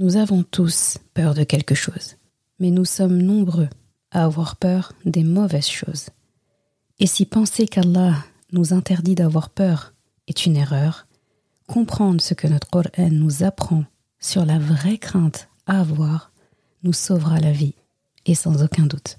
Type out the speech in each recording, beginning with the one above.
Nous avons tous peur de quelque chose, mais nous sommes nombreux à avoir peur des mauvaises choses. Et si penser qu'Allah nous interdit d'avoir peur est une erreur, comprendre ce que notre Coran nous apprend sur la vraie crainte à avoir nous sauvera la vie, et sans aucun doute.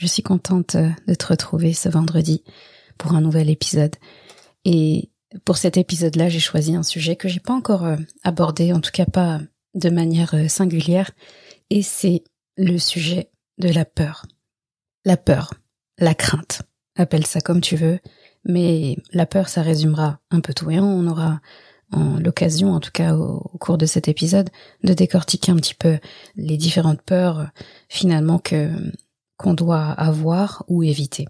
Je suis contente euh, de te retrouver ce vendredi pour un nouvel épisode. Et pour cet épisode-là, j'ai choisi un sujet que j'ai pas encore euh, abordé, en tout cas pas de manière euh, singulière, et c'est le sujet de la peur. La peur, la crainte, appelle ça comme tu veux, mais la peur, ça résumera un peu tout, et on aura l'occasion, en tout cas au, cours de cet épisode, de décortiquer un petit peu les différentes peurs finalement que qu'on doit avoir ou éviter.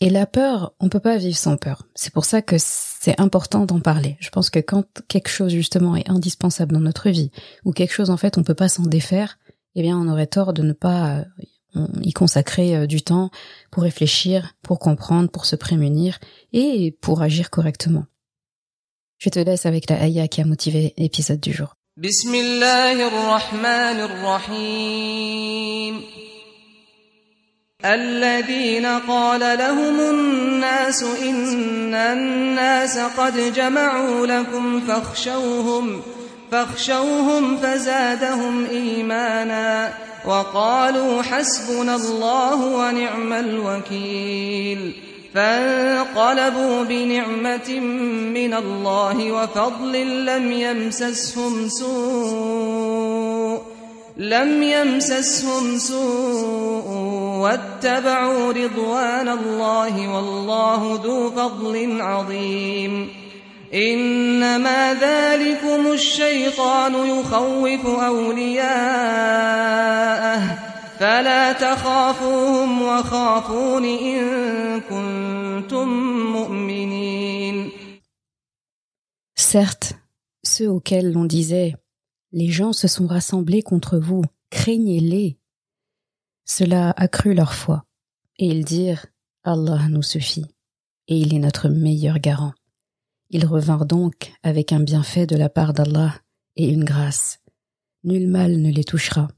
Et la peur, on peut pas vivre sans peur. C'est pour ça que c'est important d'en parler. Je pense que quand quelque chose justement est indispensable dans notre vie, ou quelque chose en fait on peut pas s'en défaire, eh bien on aurait tort de ne pas euh, y consacrer euh, du temps pour réfléchir, pour comprendre, pour se prémunir et pour agir correctement. Je te laisse avec la Aya qui a motivé l'épisode du jour. الذين قال لهم الناس إن الناس قد جمعوا لكم فاخشوهم فاخشوهم فزادهم إيمانا وقالوا حسبنا الله ونعم الوكيل. فانقلبوا بنعمة من الله وفضل لم يمسسهم سوء لم يمسسهم سوء واتبعوا رضوان الله والله ذو فضل عظيم. إنما ذلكم الشيطان يخوف أولياءه. فلا تخافوهم وخافون إن كنتم مؤمنين. Certes, ceux auxquels l'on disait Les gens se sont rassemblés contre vous, craignez-les. Cela accrut leur foi, et ils dirent Allah nous suffit, et il est notre meilleur garant. Ils revinrent donc avec un bienfait de la part d'Allah et une grâce. Nul mal ne les touchera.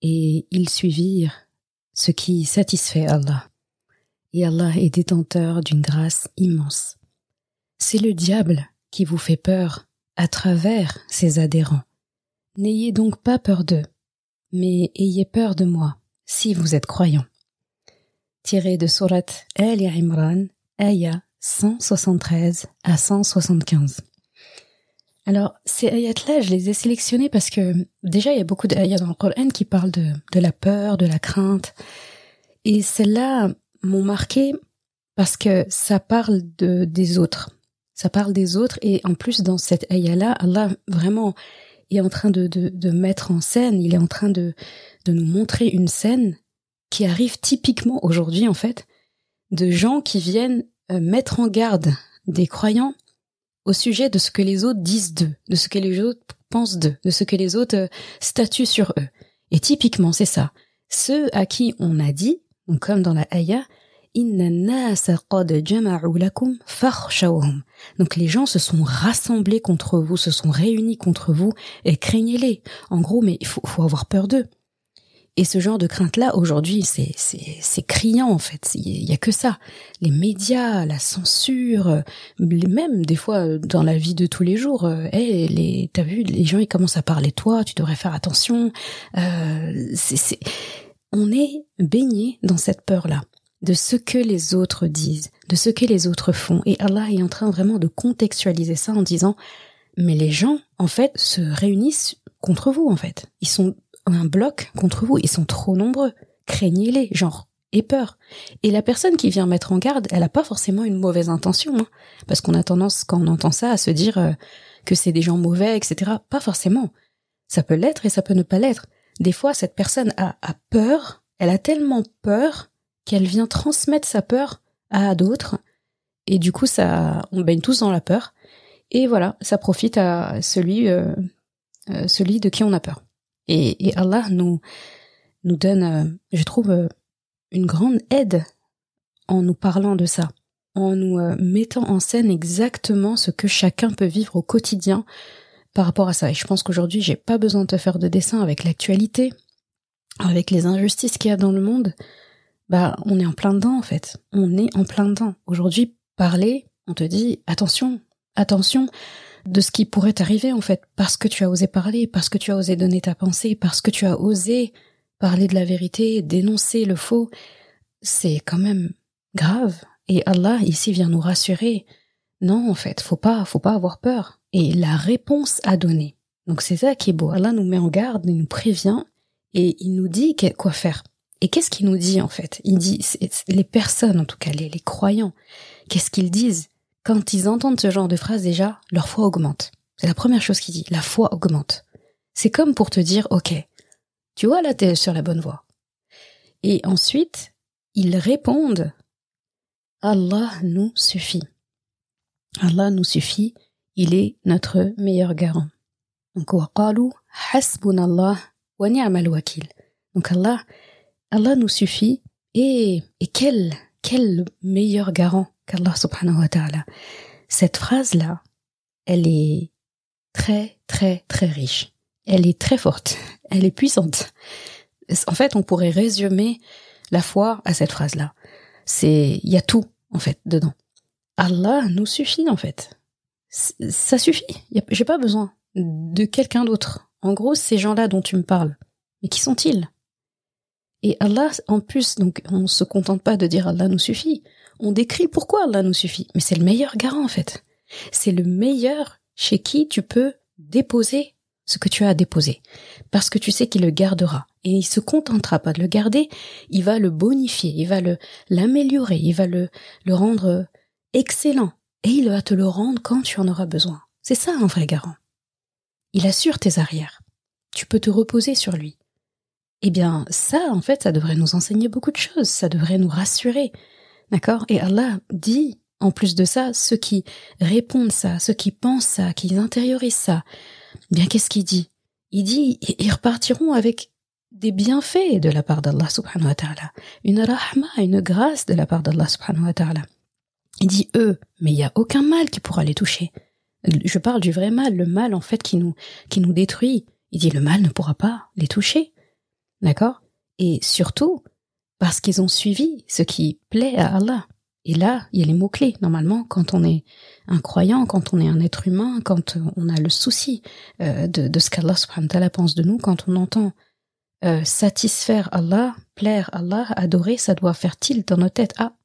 Et ils suivirent ce qui satisfait Allah. Et Allah est détenteur d'une grâce immense. C'est le diable qui vous fait peur à travers ses adhérents. N'ayez donc pas peur d'eux, mais ayez peur de moi, si vous êtes croyants. Tiré de Surat El Imran, ayah 173 à 175. Alors, ces ayats-là, je les ai sélectionnés parce que déjà, il y a beaucoup d'ayats dans le Coran qui parlent de, la peur, de la crainte. Et celles-là m'ont marqué parce que ça parle de, des autres. Ça parle des autres et en plus, dans cette ayah-là, Allah vraiment est en train de, de, mettre en scène, il est en train de, de nous montrer une scène qui arrive typiquement aujourd'hui en fait, de gens qui viennent euh, mettre en garde des croyants au sujet de ce que les autres disent d'eux, de ce que les autres pensent d'eux, de ce que les autres euh, statuent sur eux. Et typiquement, c'est ça. Ceux à qui on a dit, comme dans la fakhshawhum. Donc les gens se sont rassemblés contre vous, se sont réunis contre vous et craignez-les. En gros, mais il faut avoir peur d'eux. Et ce genre de crainte-là, aujourd'hui, c'est, c'est, c'est criant, en fait. Il y a que ça. Les médias, la censure, les même, des fois, dans la vie de tous les jours, euh, hey, les, t'as vu, les gens, ils commencent à parler de toi, tu devrais faire attention. Euh, c'est, c'est, on est baigné dans cette peur-là de ce que les autres disent, de ce que les autres font. Et Allah est en train vraiment de contextualiser ça en disant, mais les gens, en fait, se réunissent contre vous, en fait. Ils sont un bloc contre vous. Ils sont trop nombreux. Craignez-les, genre, et peur. Et la personne qui vient mettre en garde, elle n'a pas forcément une mauvaise intention, hein, parce qu'on a tendance, quand on entend ça, à se dire euh, que c'est des gens mauvais, etc. Pas forcément. Ça peut l'être et ça peut ne pas l'être. Des fois, cette personne a, a peur, elle a tellement peur qu'elle vient transmettre sa peur à d'autres, et du coup, ça, on baigne tous dans la peur, et voilà, ça profite à celui, euh, euh, celui de qui on a peur. Et, Allah nous, nous donne, euh, je trouve, euh, une grande aide en nous parlant de ça, en nous euh, mettant en scène exactement ce que chacun peut vivre au quotidien par rapport à ça. Et je pense qu'aujourd'hui, j'ai pas besoin de te faire de dessin avec l'actualité, avec les injustices qu'il y a dans le monde. Bah, on est en plein dedans, en fait. On est en plein dedans. Aujourd'hui, parler, on te dit, attention, attention, de ce qui pourrait t'arriver en fait, parce que tu as osé parler, parce que tu as osé donner ta pensée, parce que tu as osé parler de la vérité, dénoncer le faux, c'est quand même grave. Et Allah ici vient nous rassurer. Non, en fait, faut pas, faut pas avoir peur. Et la réponse à donner. Donc c'est ça qui est beau. Allah nous met en garde, il nous prévient et il nous dit quoi faire. Et qu'est-ce qu'il nous dit en fait? Il dit les personnes, en tout cas les, les croyants, qu'est-ce qu'ils disent? Quand ils entendent ce genre de phrase déjà, leur foi augmente. C'est la première chose qu'il dit, la foi augmente. C'est comme pour te dire, ok, tu vois là t'es sur la bonne voie. Et ensuite, ils répondent, Allah nous suffit. Allah nous suffit, il est notre meilleur garant. Donc, waqalu hasbunallah wa ni'mal wakil. Donc Allah, Allah nous suffit et, et quel, quel meilleur garant Cette phrase-là, elle est très, très, très riche. Elle est très forte. Elle est puissante. En fait, on pourrait résumer la foi à cette phrase-là. C'est, il y a tout, en fait, dedans. Allah nous suffit, en fait. Ça suffit. J'ai pas besoin de quelqu'un d'autre. En gros, ces gens-là dont tu me parles. Mais qui sont-ils? Et Allah, en plus, donc, on se contente pas de dire Allah nous suffit on décrit pourquoi Allah nous suffit. Mais c'est le meilleur garant en fait. C'est le meilleur chez qui tu peux déposer ce que tu as à déposer. Parce que tu sais qu'il le gardera. Et il se contentera pas de le garder, il va le bonifier, il va le, l'améliorer, il va le, le rendre excellent. Et il va te le rendre quand tu en auras besoin. C'est ça un vrai garant. Il assure tes arrières. Tu peux te reposer sur lui. Eh bien, ça, en fait, ça devrait nous enseigner beaucoup de choses, ça devrait nous rassurer, D'accord? Et Allah dit, en plus de ça, ceux qui répondent ça, ceux qui pensent ça, qui intériorisent ça, bien qu'est-ce qu'il dit? Il dit, ils repartiront avec des bienfaits de la part d'Allah subhanahu wa ta'ala, une rahma, une grâce de la part d'Allah subhanahu wa ta'ala. Il dit eux, mais il n'y a aucun mal qui pourra les toucher. Je parle du vrai mal, le mal en fait qui nous, qui nous détruit. Il dit le mal ne pourra pas les toucher. D'accord? Et surtout, parce qu'ils ont suivi ce qui plaît à Allah. Et là, il y a les mots-clés. Normalement, quand on est un croyant, quand on est un être humain, quand on a le souci euh, de, ce qu'Allah subhanahu wa ta'ala pense de nous, quand on entend euh, satisfaire Allah, plaire Allah, adorer, ça doit faire tilt dans nos têtes. Ah,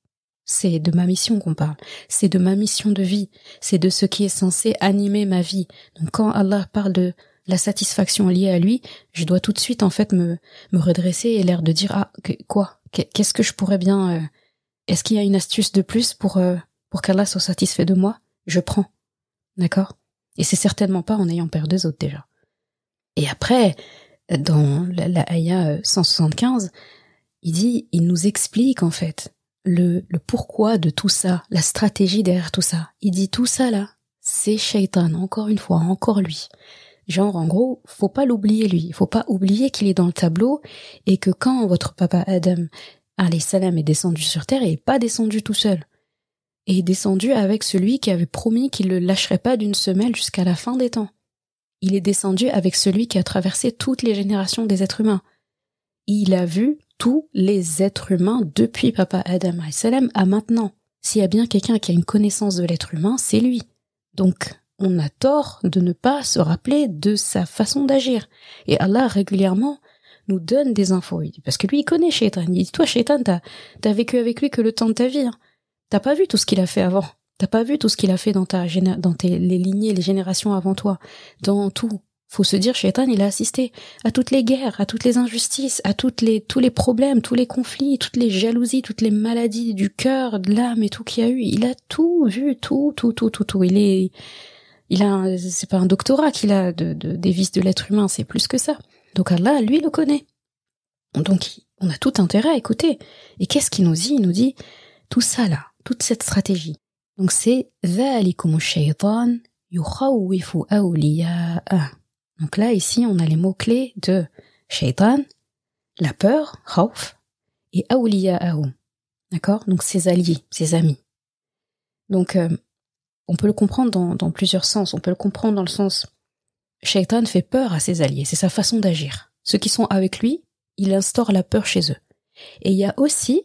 c'est de ma mission qu'on parle. C'est de ma mission de vie. C'est de ce qui est censé animer ma vie. Donc quand Allah parle de la satisfaction liée à lui, je dois tout de suite en fait me, me redresser et l'air de dire ah quoi? Qu'est-ce que je pourrais bien euh, Est-ce qu'il y a une astuce de plus pour euh, qu'Allah soit satisfait de moi? Je prends, d'accord? Et c'est certainement pas en ayant peur des autres déjà. Et après, dans la, la Aya 175, euh, il dit, il nous explique en fait le, le pourquoi de tout ça, la stratégie derrière tout ça. Il dit tout ça là, c'est Shaitan, encore une fois, encore lui. Genre, en gros, faut pas l'oublier lui. Faut pas oublier qu'il est dans le tableau et que quand votre papa Adam salam est descendu sur terre et n'est pas descendu tout seul. Et est descendu avec celui qui avait promis qu'il le lâcherait pas d'une semelle jusqu'à la fin des temps. Il est descendu avec celui qui a traversé toutes les générations des êtres humains. Il a vu tous les êtres humains depuis Papa Adam salam à maintenant. S'il y a bien quelqu'un qui a une connaissance de l'être humain, c'est lui. Donc, on a tort de ne pas se rappeler de sa façon d'agir. Et Allah régulièrement nous donne des infos. Parce que lui, il connaît Shaitan. Il dit, toi, Shaitan, t'as, t'as vécu avec lui que le temps de ta vie. Hein. T'as pas vu tout ce qu'il a fait avant. T'as pas vu tout ce qu'il a fait dans ta dans tes, les lignées, les générations avant toi. Dans tout. Faut se dire, Shaitan, il a assisté à toutes les guerres, à toutes les injustices, à toutes les, tous les problèmes, tous les conflits, toutes les jalousies, toutes les maladies du cœur, de l'âme et tout qu'il y a eu. Il a tout vu, tout, tout, tout, tout, tout. Il est, il a, c'est pas un doctorat qu'il a de, de, des vices de l'être humain, c'est plus que ça. Donc Allah, lui, le connaît. Donc, on a tout intérêt à écouter. Et qu'est-ce qu'il nous dit? Il nous dit tout ça là, toute cette stratégie. Donc c'est Donc là, ici, on a les mots-clés de shaitan, la peur, khawf, et awliya'ahu. D'accord? Donc ses alliés, ses amis. Donc, euh, on peut le comprendre dans, plusieurs sens. On peut le comprendre dans le sens Shaitan fait peur à ses alliés, c'est sa façon d'agir. Ceux qui sont avec lui, il instaure la peur chez eux. Et il y a aussi,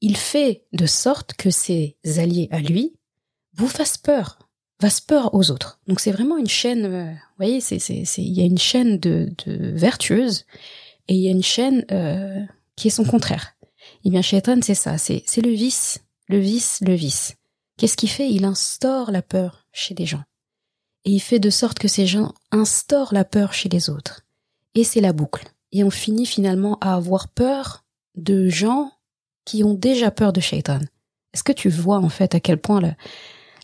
il fait de sorte que ses alliés à lui vous fassent peur, fassent peur aux autres. Donc c'est vraiment une chaîne, euh, vous voyez, c'est, c'est, il y a une chaîne de, de vertueuse et il y a une chaîne euh, qui est son contraire. Et eh bien Shaitan, c'est ça, c'est, c'est le vice, le vice, le vice. Qu'est-ce qu'il fait? Il instaure la peur chez des gens. Et il fait de sorte que ces gens instaurent la peur chez les autres. Et c'est la boucle. Et on finit finalement à avoir peur de gens qui ont déjà peur de Shaitan. Est-ce que tu vois en fait à quel point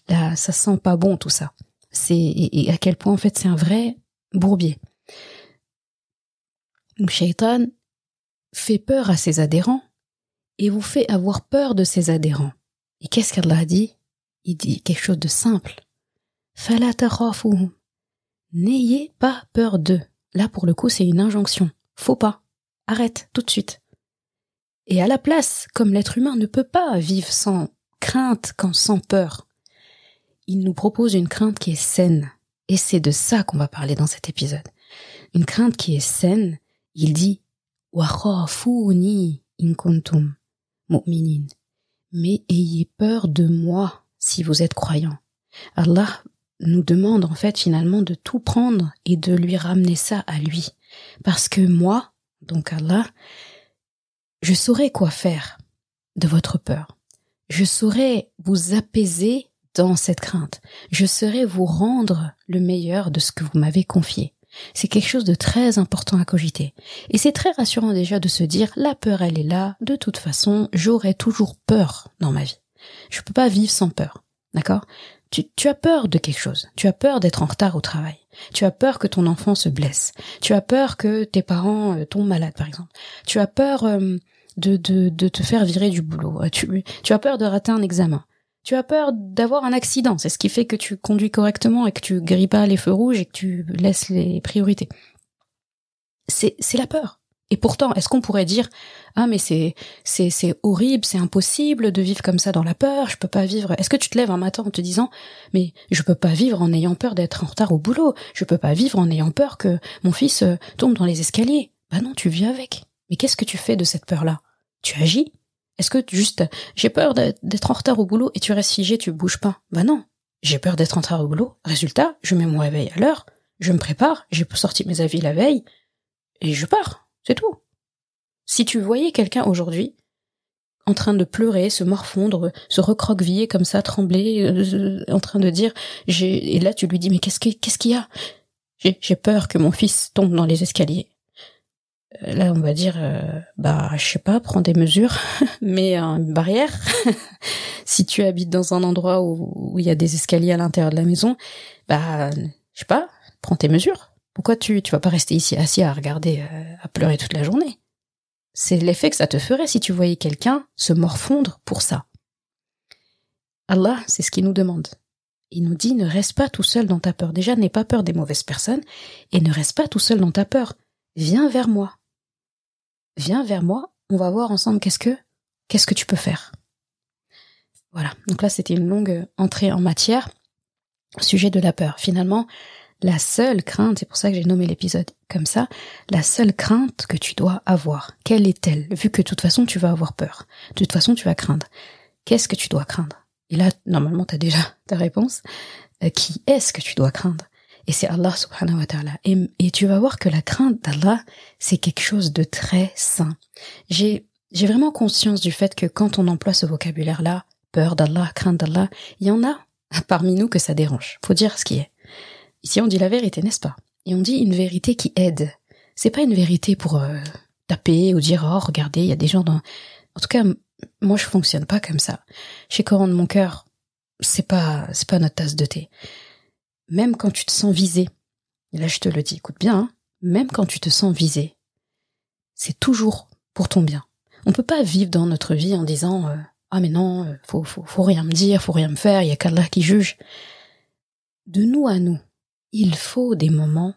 là, ça sent pas bon tout ça? C'est et, à quel point en fait c'est un vrai bourbier. Donc Shaitan fait peur à ses adhérents et vous fait avoir peur de ses adhérents. Et qu'est-ce qu'Allah a dit? Il dit quelque chose de simple. N'ayez pas peur d'eux. Là, pour le coup, c'est une injonction. Faut pas. Arrête, tout de suite. Et à la place, comme l'être humain ne peut pas vivre sans crainte quand sans peur, il nous propose une crainte qui est saine. Et c'est de ça qu'on va parler dans cet épisode. Une crainte qui est saine, il dit, in kuntum mu'minin. Mais ayez peur de moi si vous êtes croyant. Allah nous demande en fait finalement de tout prendre et de lui ramener ça à lui. Parce que moi, donc Allah, je saurai quoi faire de votre peur. Je saurai vous apaiser dans cette crainte. Je saurai vous rendre le meilleur de ce que vous m'avez confié. C'est quelque chose de très important à cogiter. Et c'est très rassurant déjà de se dire, la peur elle est là, de toute façon, j'aurai toujours peur dans ma vie. Je peux pas vivre sans peur. D'accord? Tu, as peur de quelque chose. Tu as peur d'être en retard au travail. Tu as peur que ton enfant se blesse. Tu as peur que tes parents euh, tombent malades, par exemple. Tu as peur euh, de, de, de, te faire virer du boulot. Tu, tu as peur de rater un examen. Tu as peur d'avoir un accident. C'est ce qui fait que tu conduis correctement et que tu grilles pas les feux rouges et que tu laisses les priorités. C'est, c'est la peur. Et pourtant, est-ce qu'on pourrait dire ah mais c'est c'est c'est horrible, c'est impossible de vivre comme ça dans la peur, je peux pas vivre. Est-ce que tu te lèves un matin en te disant mais je peux pas vivre en ayant peur d'être en retard au boulot, je peux pas vivre en ayant peur que mon fils euh, tombe dans les escaliers. Bah non, tu vis avec. Mais qu'est-ce que tu fais de cette peur-là? Tu agis? Est-ce que juste j'ai peur d'être en retard au boulot et tu restes figé, tu bouges pas? Bah non. J'ai peur d'être en retard au boulot. Résultat, je mets mon réveil à l'heure, je me prépare, j'ai sorti mes avis la veille et je pars. C'est tout. Si tu voyais quelqu'un aujourd'hui en train de pleurer, se morfondre, se recroqueviller comme ça, trembler, euh, en train de dire, j'ai, et là tu lui dis, mais qu'est-ce qu'il y a? J'ai, peur que mon fils tombe dans les escaliers. Euh, là, on va dire, euh, bah, je sais pas, prends des mesures, mais une barrière. si tu habites dans un endroit où il y a des escaliers à l'intérieur de la maison, bah, je sais pas, prends tes mesures. Pourquoi tu tu vas pas rester ici assis à regarder, euh, à pleurer toute la journée? C'est l'effet que ça te ferait si tu voyais quelqu'un se morfondre pour ça. Allah, c'est ce qu'il nous demande. Il nous dit ne reste pas tout seul dans ta peur. Déjà, n'aie pas peur des mauvaises personnes et ne reste pas tout seul dans ta peur. Viens vers moi. Viens vers moi on va voir ensemble qu'est-ce que, qu'est-ce que tu peux faire. Voilà. Donc là, c'était une longue entrée en matière au sujet de la peur. Finalement, la seule crainte, c'est pour ça que j'ai nommé l'épisode comme ça, la seule crainte que tu dois avoir, quelle est-elle? Vu que de toute façon, tu vas avoir peur. De toute façon, tu vas craindre. Qu'est-ce que tu dois craindre? Et là, normalement, tu as déjà ta réponse. Euh, qui est-ce que tu dois craindre? Et c'est Allah subhanahu wa ta'ala. Et, et tu vas voir que la crainte d'Allah, c'est quelque chose de très sain. J'ai, j'ai vraiment conscience du fait que quand on emploie ce vocabulaire-là, peur d'Allah, crainte d'Allah, il y en a parmi nous que ça dérange. Faut dire ce qui est. Ici, on dit la vérité, n'est-ce pas? Et on dit une vérité qui aide. C'est pas une vérité pour euh, taper ou dire oh regardez, il y a des gens dans. En tout cas, moi je fonctionne pas comme ça. Chez Coran de mon cœur, c'est pas c'est pas notre tasse de thé. Même quand tu te sens visé, et là je te le dis, écoute bien, hein, même quand tu te sens visé, c'est toujours pour ton bien. On peut pas vivre dans notre vie en disant euh, ah mais non, euh, faut, faut faut rien me dire, faut rien me faire, il y a qu'Allah qui juge. De nous à nous, il faut des moments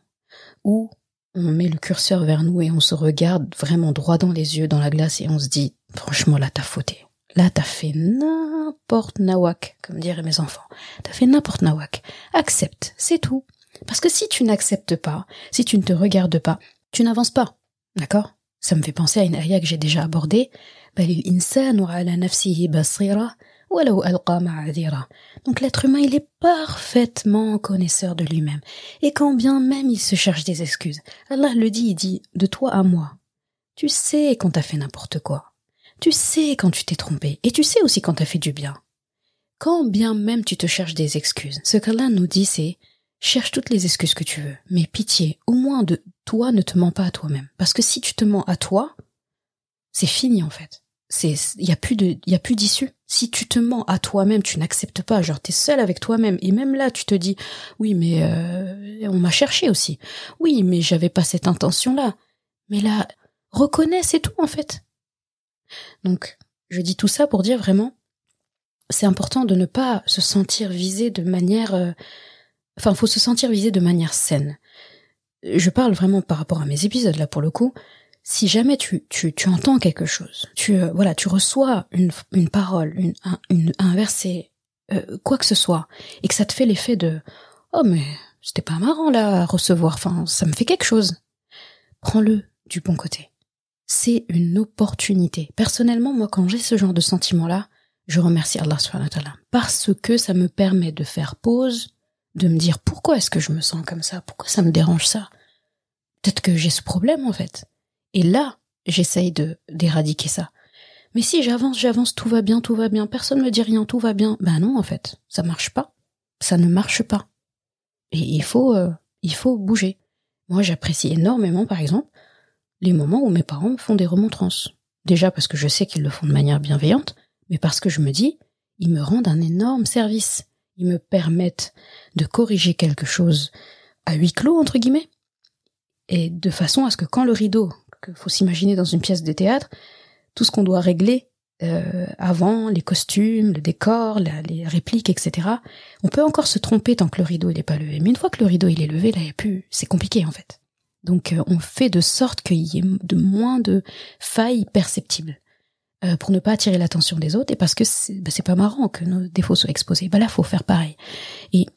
où on met le curseur vers nous et on se regarde vraiment droit dans les yeux, dans la glace, et on se dit, franchement, là, t'as fauté. Là, t'as fait n'importe nawak, comme diraient mes enfants. T'as fait n'importe nawak. Accepte, c'est tout. Parce que si tu n'acceptes pas, si tu ne te regardes pas, tu n'avances pas. D'accord? Ça me fait penser à une ayah que j'ai déjà abordée. Donc l'être humain, il est parfaitement connaisseur de lui-même. Et quand bien même il se cherche des excuses, Allah le dit, il dit, de toi à moi. Tu sais quand t'as fait n'importe quoi. Tu sais quand tu t'es trompé. Et tu sais aussi quand t'as fait du bien. Quand bien même tu te cherches des excuses, ce qu'Allah nous dit c'est, cherche toutes les excuses que tu veux, mais pitié, au moins de toi ne te mens pas à toi-même. Parce que si tu te mens à toi, c'est fini en fait c'est il y a plus de y a plus d'issue. Si tu te mens à toi-même, tu n'acceptes pas, genre t'es seul avec toi-même et même là tu te dis oui mais euh, on m'a cherché aussi. Oui, mais j'avais pas cette intention là. Mais là reconnais c'est tout en fait. Donc, je dis tout ça pour dire vraiment c'est important de ne pas se sentir visé de manière euh, enfin faut se sentir visé de manière saine. Je parle vraiment par rapport à mes épisodes là pour le coup si jamais tu, tu, tu entends quelque chose, tu euh, voilà, tu reçois une, une parole, une, un, un verset, euh, quoi que ce soit, et que ça te fait l'effet de oh mais c'était pas marrant là à recevoir, enfin ça me fait quelque chose, prends-le du bon côté. C'est une opportunité. Personnellement, moi, quand j'ai ce genre de sentiment-là, je remercie Allah subhanahu parce que ça me permet de faire pause, de me dire pourquoi est-ce que je me sens comme ça, pourquoi ça me dérange ça? Peut-être que j'ai ce problème en fait. Et là, j'essaye de d'éradiquer ça. Mais si j'avance, j'avance, tout va bien, tout va bien, personne ne me dit rien, tout va bien. Ben non, en fait, ça marche pas. Ça ne marche pas. Et il faut, euh, il faut bouger. Moi, j'apprécie énormément, par exemple, les moments où mes parents font des remontrances. Déjà parce que je sais qu'ils le font de manière bienveillante, mais parce que je me dis, ils me rendent un énorme service. Ils me permettent de corriger quelque chose à huis clos, entre guillemets, et de façon à ce que quand le rideau, faut s'imaginer dans une pièce de théâtre, tout ce qu'on doit régler euh, avant, les costumes, le décor, les répliques, etc. On peut encore se tromper tant que le rideau n'est pas levé. Mais une fois que le rideau il est levé, là, il y a plus, c'est compliqué en fait. Donc euh, on fait de sorte qu'il y ait de moins de failles perceptibles euh, pour ne pas attirer l'attention des autres et parce que c'est bah, pas marrant que nos défauts soient exposés. Bah là, faut faire pareil. Et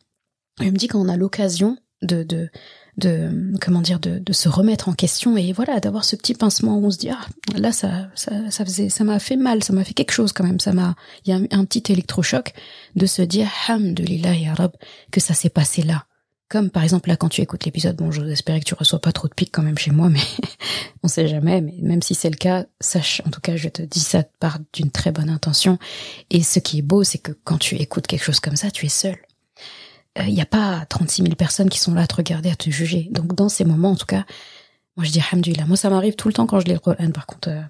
je me dis quand on a l'occasion de, de de comment dire de, de, se remettre en question et voilà d'avoir ce petit pincement où on se dit ah là ça ça ça faisait ça m'a fait mal ça m'a fait quelque chose quand même ça m'a il y a un, petit électrochoc de se dire hamdulillah ya rab que ça s'est passé là. Comme par exemple là quand tu écoutes l'épisode bon j'espère que tu reçois pas trop de pics quand même chez moi mais on sait jamais mais même si c'est le cas sache en tout cas je te dis ça part d'une très bonne intention. Et ce qui est beau c'est que quand tu écoutes quelque chose comme ça tu es seul il euh, n'y a pas 36 000 personnes qui sont là à te regarder, à te juger. Donc dans ces moments, en tout cas, moi je dis Alhamdulillah. Moi ça m'arrive tout le temps quand je lis le Coran. Par contre, euh,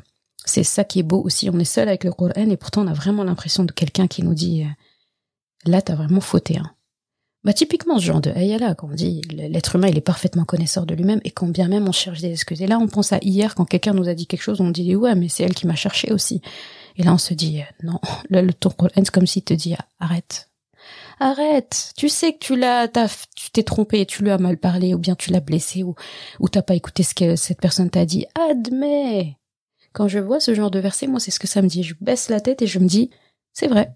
c'est ça qui est beau aussi. On est seul avec le Coran et pourtant on a vraiment l'impression de quelqu'un qui nous dit euh, là t'as vraiment fauté. Hein. Bah typiquement ce genre de ayala quand on dit l'être humain il est parfaitement connaisseur de lui-même et quand bien même on cherche des excuses. Et là on pense à hier quand quelqu'un nous a dit quelque chose, on dit ouais mais c'est elle qui m'a cherché aussi. Et là on se dit non, le ton Coran c'est comme s'il te dit arrête, arrête, tu sais que tu l'as, tu t'es trompé, tu lui as mal parlé, ou bien tu l'as blessé, ou, ou t'as pas écouté ce que cette personne t'a dit. Admets Quand je vois ce genre de verset, moi, c'est ce que ça me dit. Je baisse la tête et je me dis, c'est vrai.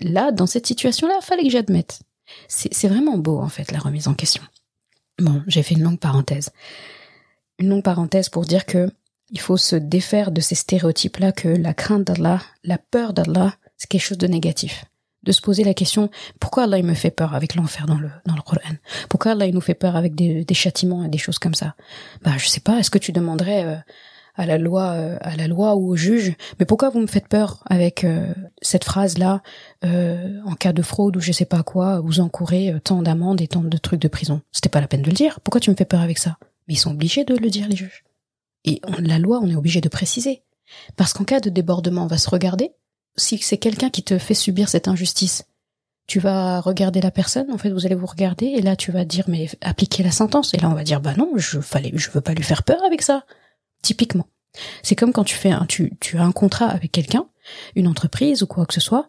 Là, dans cette situation-là, fallait que j'admette. C'est vraiment beau, en fait, la remise en question. Bon, j'ai fait une longue parenthèse. Une longue parenthèse pour dire que il faut se défaire de ces stéréotypes-là que la crainte d'Allah, la peur d'Allah, c'est quelque chose de négatif. De se poser la question, pourquoi Allah il me fait peur avec l'enfer dans le, dans le Coran? Pourquoi Allah il nous fait peur avec des, des châtiments et des choses comme ça? Bah, je sais pas, est-ce que tu demanderais euh, à la loi, euh, à la loi ou au juge, mais pourquoi vous me faites peur avec euh, cette phrase-là, en cas de fraude ou je sais pas quoi, vous encourez tant d'amendes et tant de trucs de prison? C'était pas la peine de le dire. Pourquoi tu me fais peur avec ça? Mais ils sont obligés de le dire, les juges. Et la loi, on est obligé de préciser. Parce qu'en cas de débordement, on va se regarder. Si c'est quelqu'un qui te fait subir cette injustice, tu vas regarder la personne, en fait, vous allez vous regarder, et là, tu vas dire, mais appliquer la sentence. Et là, on va dire, bah non, je fallait, je veux pas lui faire peur avec ça. Typiquement. C'est comme quand tu fais un, tu, as un contrat avec quelqu'un, une entreprise ou quoi que ce soit,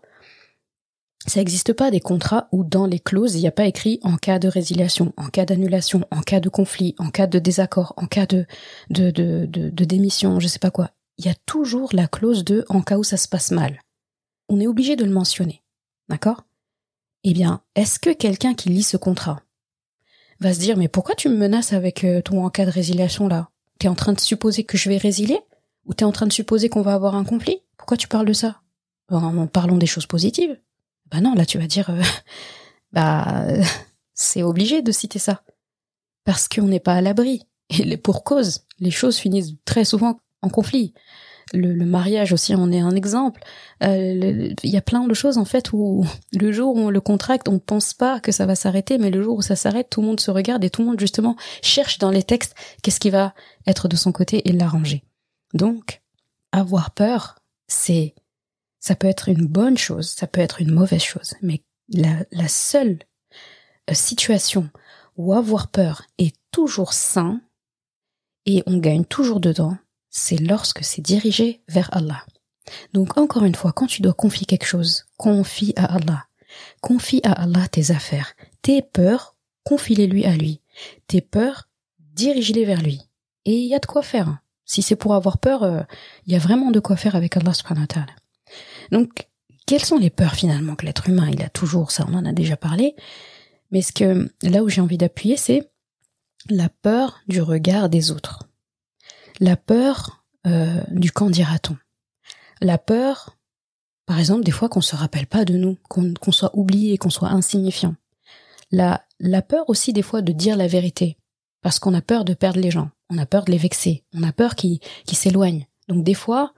ça n'existe pas des contrats où dans les clauses il n'y a pas écrit en cas de résiliation, en cas d'annulation, en cas de conflit, en cas de désaccord, en cas de, de, démission, je sais pas quoi. Il y a toujours la clause de en cas où ça se passe mal. On est obligé de le mentionner, d'accord? Eh bien, est-ce que quelqu'un qui lit ce contrat va se dire mais pourquoi tu me menaces avec euh, ton en cas de résiliation là? T'es en train de supposer que je vais résilier? Ou t'es en train de supposer qu'on va avoir un conflit? Pourquoi tu parles de ça? Parlons des choses positives. Bah non, là tu vas dire, euh, bah c'est obligé de citer ça. Parce qu'on n'est pas à l'abri. Et pour cause, les choses finissent très souvent en conflit. Le, mariage aussi en est un exemple. Euh, il y a plein de choses en fait où le jour où on le contracte, on pense pas que ça va s'arrêter, mais le jour où ça s'arrête, tout le monde se regarde et tout le monde justement cherche dans les textes qu'est-ce qui va être de son côté et l'arranger. Donc, avoir peur, c'est ça peut être une bonne chose, ça peut être une mauvaise chose, mais la, seule euh, situation où avoir peur est toujours sain et on gagne toujours dedans, c'est lorsque c'est dirigé vers Allah. Donc encore une fois, quand tu dois confier quelque chose, confie à Allah. Confie à Allah tes affaires. Tes peurs, confie-les-lui à lui. Tes peurs, dirige-les vers lui. Et il y a de quoi faire. Si c'est pour avoir peur, euh, il y a vraiment de quoi faire avec Allah subhanahu wa ta'ala. Donc, quelles sont les peurs finalement que l'être humain il a toujours Ça, on en a déjà parlé. Mais ce que là où j'ai envie d'appuyer, c'est la peur du regard des autres, la peur euh, du quand dira-t-on, la peur, par exemple, des fois qu'on se rappelle pas de nous, qu'on soit oublié, qu'on soit insignifiant, la la peur aussi des fois de dire la vérité, parce qu'on a peur de perdre les gens, on a peur de les vexer, on a peur qu'ils qu'ils s'éloignent. Donc des fois,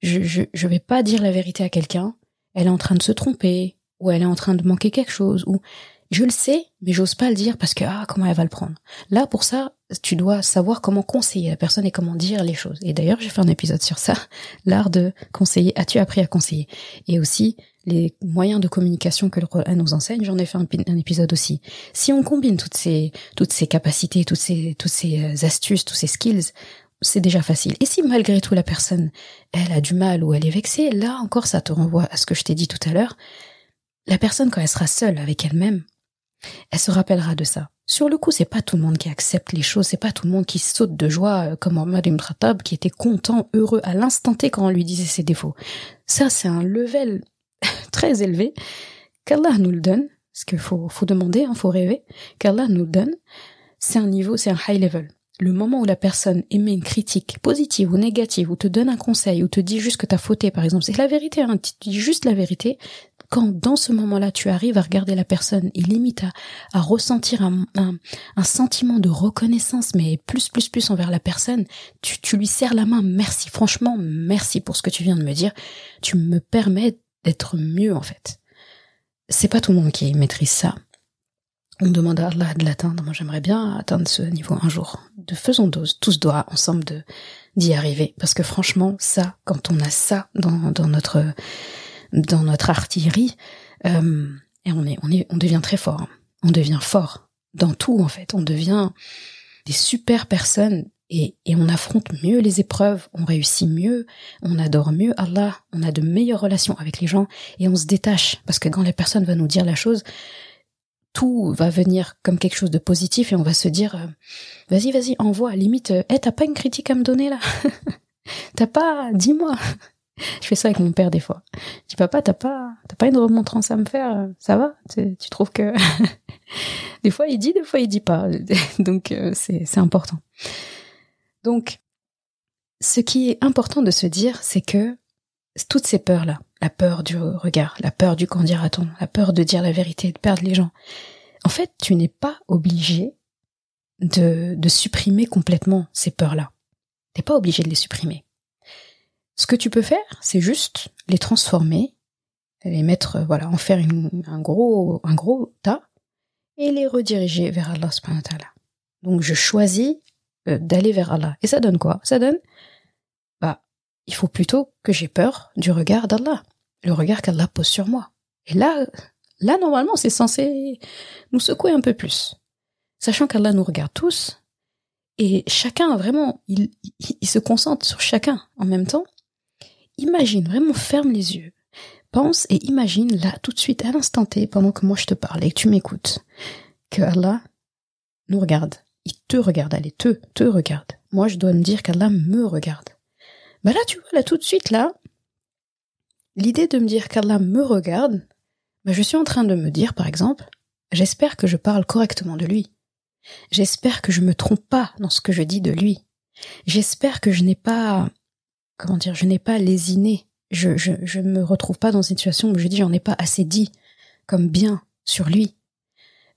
je, je, je vais pas dire la vérité à quelqu'un, elle est en train de se tromper, ou elle est en train de manquer quelque chose, ou je le sais, mais j'ose pas le dire parce que ah comment elle va le prendre. Là pour ça, tu dois savoir comment conseiller la personne et comment dire les choses. Et d'ailleurs, j'ai fait un épisode sur ça, l'art de conseiller. As-tu appris à conseiller? Et aussi les moyens de communication que le Coran nous enseigne. J'en ai fait un, un, épisode aussi. Si on combine toutes ces toutes ces capacités, toutes ces toutes ces euh, astuces, tous ces skills, c'est déjà facile. Et si malgré tout la personne, elle a du mal ou elle est vexée, là encore ça te renvoie à ce que je t'ai dit tout à l'heure. La personne quand elle sera seule avec elle-même, elle se rappellera de ça. Sur le coup, c'est pas tout le monde qui accepte les choses, c'est pas tout le monde qui saute de joie euh, comme Omar ibn qui était content, heureux à l'instant T quand on lui disait ses défauts. Ça, c'est un level très élevé qu'Allah nous le donne, ce qu'il faut, faut demander, hein, faut rêver, qu'Allah nous le donne. C'est un niveau, c'est un high level le moment où la personne émet une critique positive ou négative, ou te donne un conseil, ou te dit juste que t'as fauté, par exemple, c'est la vérité, hein, tu dis juste la vérité, quand dans ce moment-là tu arrives à regarder la personne et limite à, ressentir un, sentiment de reconnaissance, mais plus, plus, plus envers la personne, tu, lui serres la main, merci, franchement, merci pour ce que tu viens de me dire, tu me permets d'être mieux en fait. C'est pas tout le monde qui maîtrise ça on demande à Allah de l'atteindre. Moi, j'aimerais bien atteindre ce niveau un jour. De faisons tous doigts ensemble d'y arriver. Parce que franchement, ça, quand on a ça dans, dans notre dans notre artillerie, euh, et on est on est on devient très fort. On devient fort dans tout en fait. On devient des super personnes et, et on affronte mieux les épreuves, on réussit mieux, on adore mieux Allah, on a de meilleures relations avec les gens et on se détache parce que quand la personne va nous dire la chose, tout va venir comme quelque chose de positif et on va se dire euh, vas-y vas-y envoie limite hey, t'as pas une critique à me donner là? T'as pas, dis-moi. Je fais ça avec mon père des fois. Je dis papa, t'as pas, t'as pas une remontrance à me faire, ça va? Tu, trouves que des fois il dit, des fois il dit pas. Donc euh, c'est c'est important. Donc ce qui est important de se dire, c'est que toutes ces peurs là, la peur du regard, la peur du qu'en dira-t-on, la peur de dire la vérité, de perdre les gens. En fait, tu n'es pas obligé de, de supprimer complètement ces peurs-là. T'es pas obligé de les supprimer. Ce que tu peux faire, c'est juste les transformer, les mettre, voilà, en faire un gros, un gros tas, et les rediriger vers Allah subhanahu wa. Donc je choisis euh, d'aller vers Allah. Et ça donne quoi? Ça donne, bah, il faut plutôt que j'ai peur du regard d'Allah, le regard qu'Allah pose sur moi. Et là, là normalement, c'est censé nous secouer un peu plus, sachant qu'Allah nous regarde tous et chacun vraiment, il, il, se concentre sur chacun en même temps. Imagine, vraiment ferme les yeux, pense et imagine là tout de suite à l'instant T pendant que moi je te parle et que tu m'écoutes, que Allah nous regarde. Il te regarde, allez, te, te regarde. Moi je dois me dire qu'Allah me regarde. Bah là tu vois, là tout de suite là, l'idée de me dire qu'Allah me regarde, bah je suis en train de me dire par exemple, j'espère que je parle correctement de lui. J'espère que je me trompe pas dans ce que je dis de lui. J'espère que je n'ai pas, comment dire, je n'ai pas lésiné. Je, je, je me retrouve pas dans une situation où je dis j'en ai pas assez dit comme bien sur lui.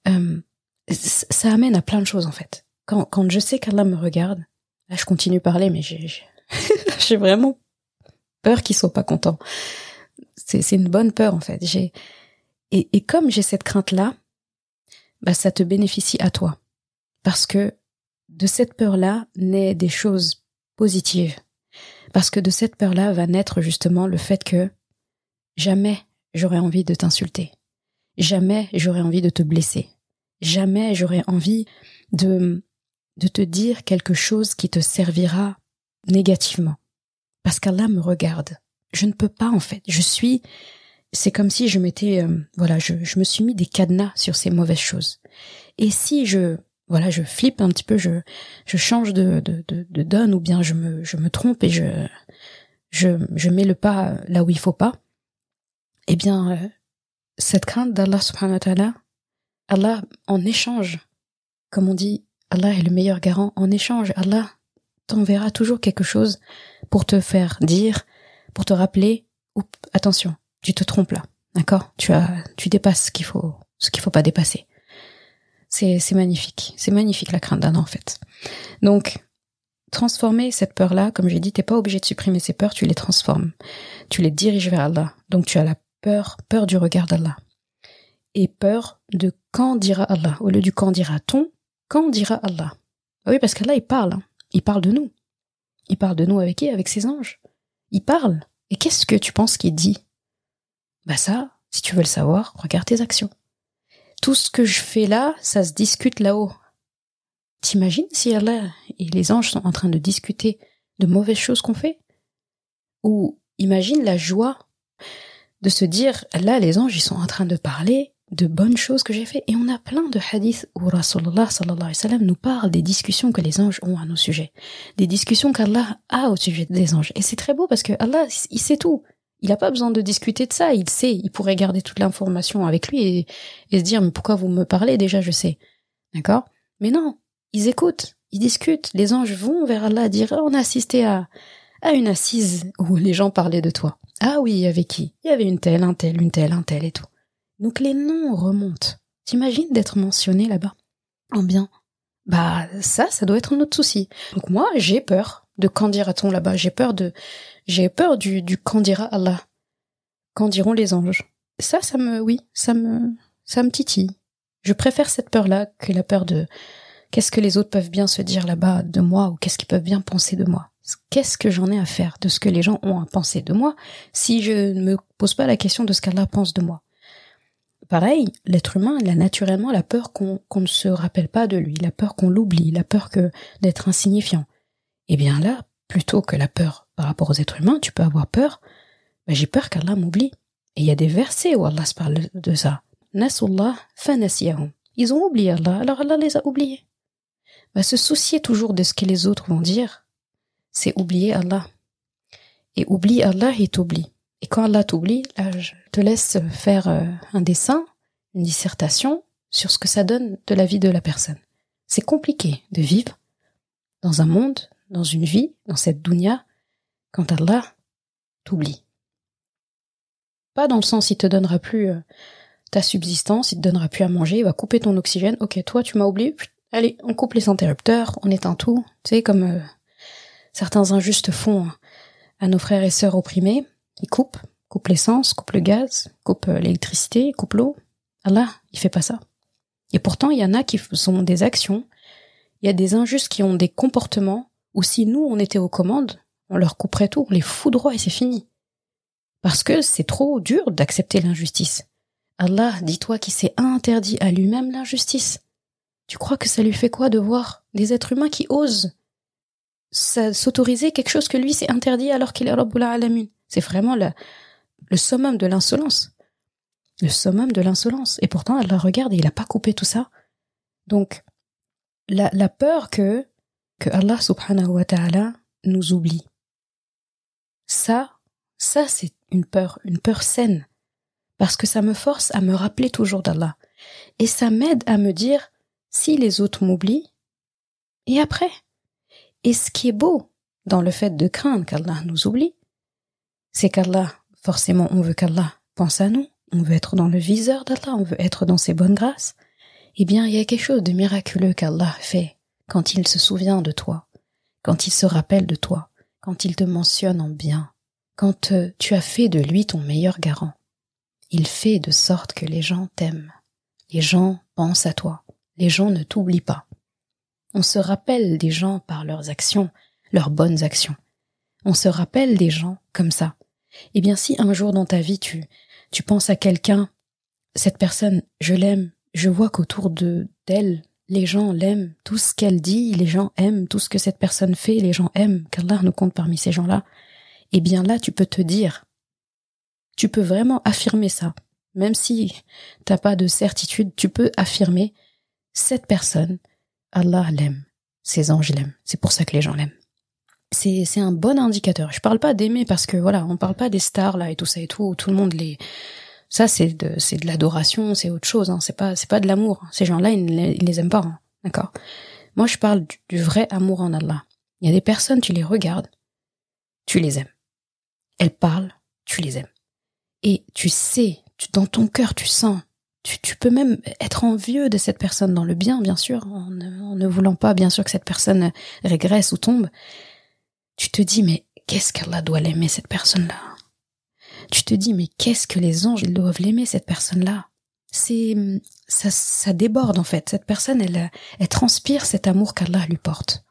Euh, ça amène à plein de choses en fait. Quand, quand je sais qu'Allah me regarde, là je continue à parler, mais j'ai, vraiment peur qu'il soit pas content. C'est, une bonne peur en fait. J'ai, et, et comme j'ai cette crainte là, bah ça te bénéficie à toi parce que de cette peur-là naît des choses positives. Parce que de cette peur-là va naître justement le fait que jamais j'aurais envie de t'insulter. Jamais j'aurais envie de te blesser. Jamais j'aurais envie de, de te dire quelque chose qui te servira négativement. Parce qu'Allah me regarde. Je ne peux pas en fait. Je suis, c'est comme si je m'étais, euh, voilà, je, je me suis mis des cadenas sur ces mauvaises choses. Et si je voilà, je flippe un petit peu, je, je change de, de, de, de donne ou bien je me, je me trompe et je, je, je mets le pas là où il faut pas, eh bien, euh, cette crainte d'Allah subhanahu wa ta'ala, Allah, en échange, comme on dit, Allah est le meilleur garant, en échange, Allah t'enverra toujours quelque chose pour te faire dire, pour te rappeler, ou attention, tu te trompes là, d'accord? Tu as, tu dépasses ce qu'il faut, ce qu'il faut pas dépasser. C'est, magnifique. C'est magnifique la crainte d'Allah en fait. Donc, transformer cette peur-là, comme j'ai dit, t'es pas obligé de supprimer ces peurs, tu les transformes. Tu les diriges vers Allah. Donc tu as la peur, peur du regard d'Allah. Et peur de quand dira Allah. Au lieu du quand dira-t-on, quand dira Allah. Ah oui, parce qu'Allah, il parle. Hein. Il parle de nous. Il parle de nous avec qui? Avec ses anges. Il parle. Et qu'est-ce que tu penses qu'il dit? Bah ça, si tu veux le savoir, regarde tes actions tout ce que je fais là, ça se discute là-haut. T'imagines si Allah et les anges sont en train de discuter de mauvaises choses qu'on fait? Ou imagine la joie de se dire, là, les anges, ils sont en train de parler de bonnes choses que j'ai fait. Et on a plein de hadiths où Rasulullah sallallahu alayhi wa sallam nous parle des discussions que les anges ont à nos sujets. Des discussions qu'Allah a au sujet des anges. Et c'est très beau parce que Allah, il sait tout. Il n'a pas besoin de discuter de ça, il sait, il pourrait garder toute l'information avec lui et, se dire mais pourquoi vous me parlez déjà je sais. D'accord? Mais non, ils écoutent, ils discutent, les anges vont vers Allah dire on a assisté à, à une assise où les gens parlaient de toi. Ah oui, avec qui? Il y avait une telle, un tel, une telle, un tel et tout. Donc les noms remontent. T'imagines d'être mentionné là-bas? En bien. Bah ça, ça doit être notre souci. Donc moi, j'ai peur de quand dira-t-on là-bas J'ai peur de j'ai peur du, du quand dira Allah. Qu'en diront les anges. Ça, ça me, oui, ça me, ça me titille. Je préfère cette peur-là que la peur de qu'est-ce que les autres peuvent bien se dire là-bas de moi ou qu'est-ce qu'ils peuvent bien penser de moi. Qu'est-ce que j'en ai à faire de ce que les gens ont à penser de moi si je ne me pose pas la question de ce qu'Allah pense de moi? Pareil, l'être humain, il a naturellement la peur qu'on ne se rappelle pas de lui, la peur qu'on l'oublie, la peur que d'être insignifiant. Eh bien là, plutôt que la peur par rapport aux êtres humains, tu peux avoir peur. Mais j'ai peur qu'Allah m'oublie. Et il y a des versets où Allah se parle de ça. Nasullah. Ils ont oublié Allah, alors Allah les a oubliés. Bah, se soucier toujours de ce que les autres vont dire, c'est oublier Allah. et oublie Allah et t'oublie. Et quand Allah t'oublie, là, je te laisse faire euh, un dessin, une dissertation sur ce que ça donne de la vie de la personne. C'est compliqué de vivre dans un monde, dans une vie, dans cette dunya, quand Allah t'oublie. Pas dans le sens il te donnera plus euh, ta subsistance, il te donnera plus à manger, il va couper ton oxygène. Ok, toi tu m'as oublié, allez, on coupe les interrupteurs, on éteint tout. Tu sais, comme euh, certains injustes font à nos frères et sœurs opprimés, ils coupent, coupent l'essence, coupent le gaz, coupent euh, l'électricité, coupent l'eau. Allah, il fait pas ça. Et pourtant, il y en a qui font des actions, il y a des injustes qui ont des comportements où si nous, on était aux commandes, on leur couperait tout, on les foudroie et c'est fini. Parce que c'est trop dur d'accepter l'injustice. Allah, dis-toi qu'il s'est interdit à lui-même l'injustice. Tu crois que ça lui fait quoi de voir des êtres humains qui osent s'autoriser quelque chose que lui s'est interdit alors qu'il est Rabbul Alamin C'est vraiment le, summum de l'insolence. Le summum de l'insolence. Et pourtant, Allah regarde et il n'a pas coupé tout ça. Donc, la peur que, que Allah subhanahu wa ta'ala nous oublie. Ça, ça c'est une peur, une peur saine. Parce que ça me force à me rappeler toujours d'Allah. Et ça m'aide à me dire, si les autres m'oublient, et après? Et ce qui est beau dans le fait de craindre qu'Allah nous oublie, c'est qu'Allah, forcément, on veut qu'Allah pense à nous, on veut être dans le viseur d'Allah, on veut être dans ses bonnes grâces. Eh bien, il y a quelque chose de miraculeux qu'Allah fait quand il se souvient de toi, quand il se rappelle de toi, quand il te mentionne en bien, quand euh, tu as fait de lui ton meilleur garant. Il fait de sorte que les gens t'aiment, les gens pensent à toi, les gens ne t'oublient pas. On se rappelle des gens par leurs actions, leurs bonnes actions. On se rappelle des gens comme ça. Eh bien, si un jour dans ta vie tu, tu penses à quelqu'un, cette personne, je l'aime, je vois qu'autour de d'elle, les gens l'aiment, tout ce qu'elle dit, les gens aiment, tout ce que cette personne fait, les gens aiment, qu'Allah nous compte parmi ces gens-là, eh bien là, tu peux te dire, tu peux vraiment affirmer ça. Même si t'as pas de certitude, tu peux affirmer, cette personne, Allah l'aime, ses anges l'aiment, c'est pour ça que les gens l'aiment. C'est, c'est un bon indicateur. Je parle pas d'aimer parce que voilà, on parle pas des stars là et tout ça et tout, où tout le monde les, ça, c'est de, l'adoration, c'est autre chose. Hein. C'est pas, c'est pas de l'amour. Ces gens-là, ils, ne les aiment pas. Hein. D'accord? Moi, je parle du, vrai amour en Allah. Il y a des personnes, tu les regardes, tu les aimes. Elles parlent, tu les aimes. Et tu sais, dans ton cœur, tu sens. Tu, tu, peux même être envieux de cette personne dans le bien, bien sûr, en ne, en ne voulant pas, bien sûr, que cette personne régresse ou tombe. Tu te dis, mais qu'est-ce qu'Allah doit l'aimer, cette personne-là tu te dis mais qu'est-ce que les anges ils doivent l'aimer cette personne-là? C'est ça, ça déborde en fait. Cette personne elle elle transpire cet amour qu'Allah lui porte.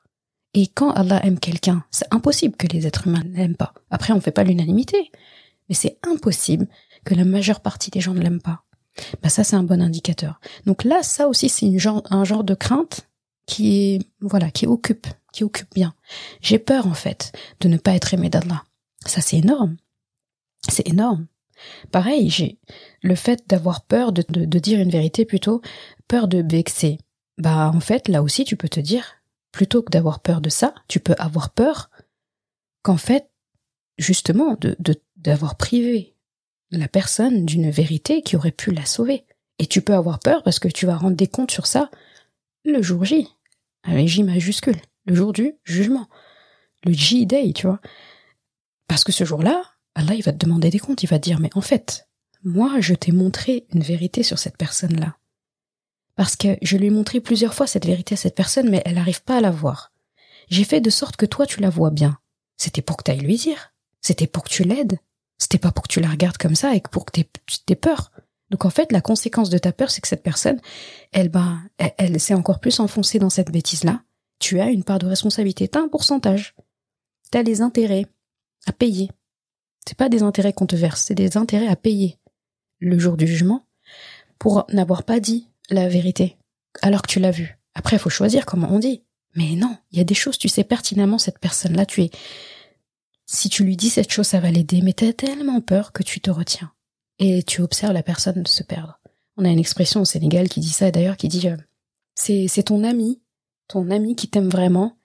Et quand Allah aime quelqu'un, c'est impossible que les êtres humains ne l'aiment pas. Après on fait pas l'unanimité, mais c'est impossible que la majeure partie des gens ne l'aiment pas. Bah ça c'est un bon indicateur. Donc là ça aussi c'est genre, un genre de crainte qui est voilà qui occupe qui occupe bien. J'ai peur en fait de ne pas être aimé d'Allah. Ça c'est énorme. C'est énorme. Pareil, j'ai le fait d'avoir peur de, de, dire une vérité plutôt, peur de vexer. Bah en fait, là aussi tu peux te dire, plutôt que d'avoir peur de ça, tu peux avoir peur qu'en fait, justement, de d'avoir privé la personne d'une vérité qui aurait pu la sauver. Et tu peux avoir peur parce que tu vas rendre des comptes sur ça le jour J, avec J majuscule, le jour du jugement, le J-Day, tu vois. Parce que ce jour-là, Allah, il va te demander des comptes, il va te dire, mais en fait, moi, je t'ai montré une vérité sur cette personne-là. Parce que je lui ai montré plusieurs fois cette vérité à cette personne, mais elle n'arrive pas à la voir. J'ai fait de sorte que toi, tu la vois bien. C'était pour que tu ailles lui dire. C'était pour que tu l'aides. C'était pas pour que tu la regardes comme ça et pour que tu aies peur. Donc en fait, la conséquence de ta peur, c'est que cette personne, elle, elle, elle s'est encore plus enfoncée dans cette bêtise-là. Tu as une part de responsabilité, t'as un pourcentage. T'as les intérêts à payer. C'est pas des intérêts qu'on te verse, c'est des intérêts à payer le jour du jugement pour n'avoir pas dit la vérité alors que tu l'as vu. Après, il faut choisir comment on dit. Mais non, il y a des choses, tu sais pertinemment cette personne-là, tu es. Si tu lui dis cette chose, ça va l'aider, mais t'as tellement peur que tu te retiens. Et tu observes la personne se perdre. On a une expression au Sénégal qui dit ça d'ailleurs, qui dit euh, c'est ton ami, ton ami qui t'aime vraiment,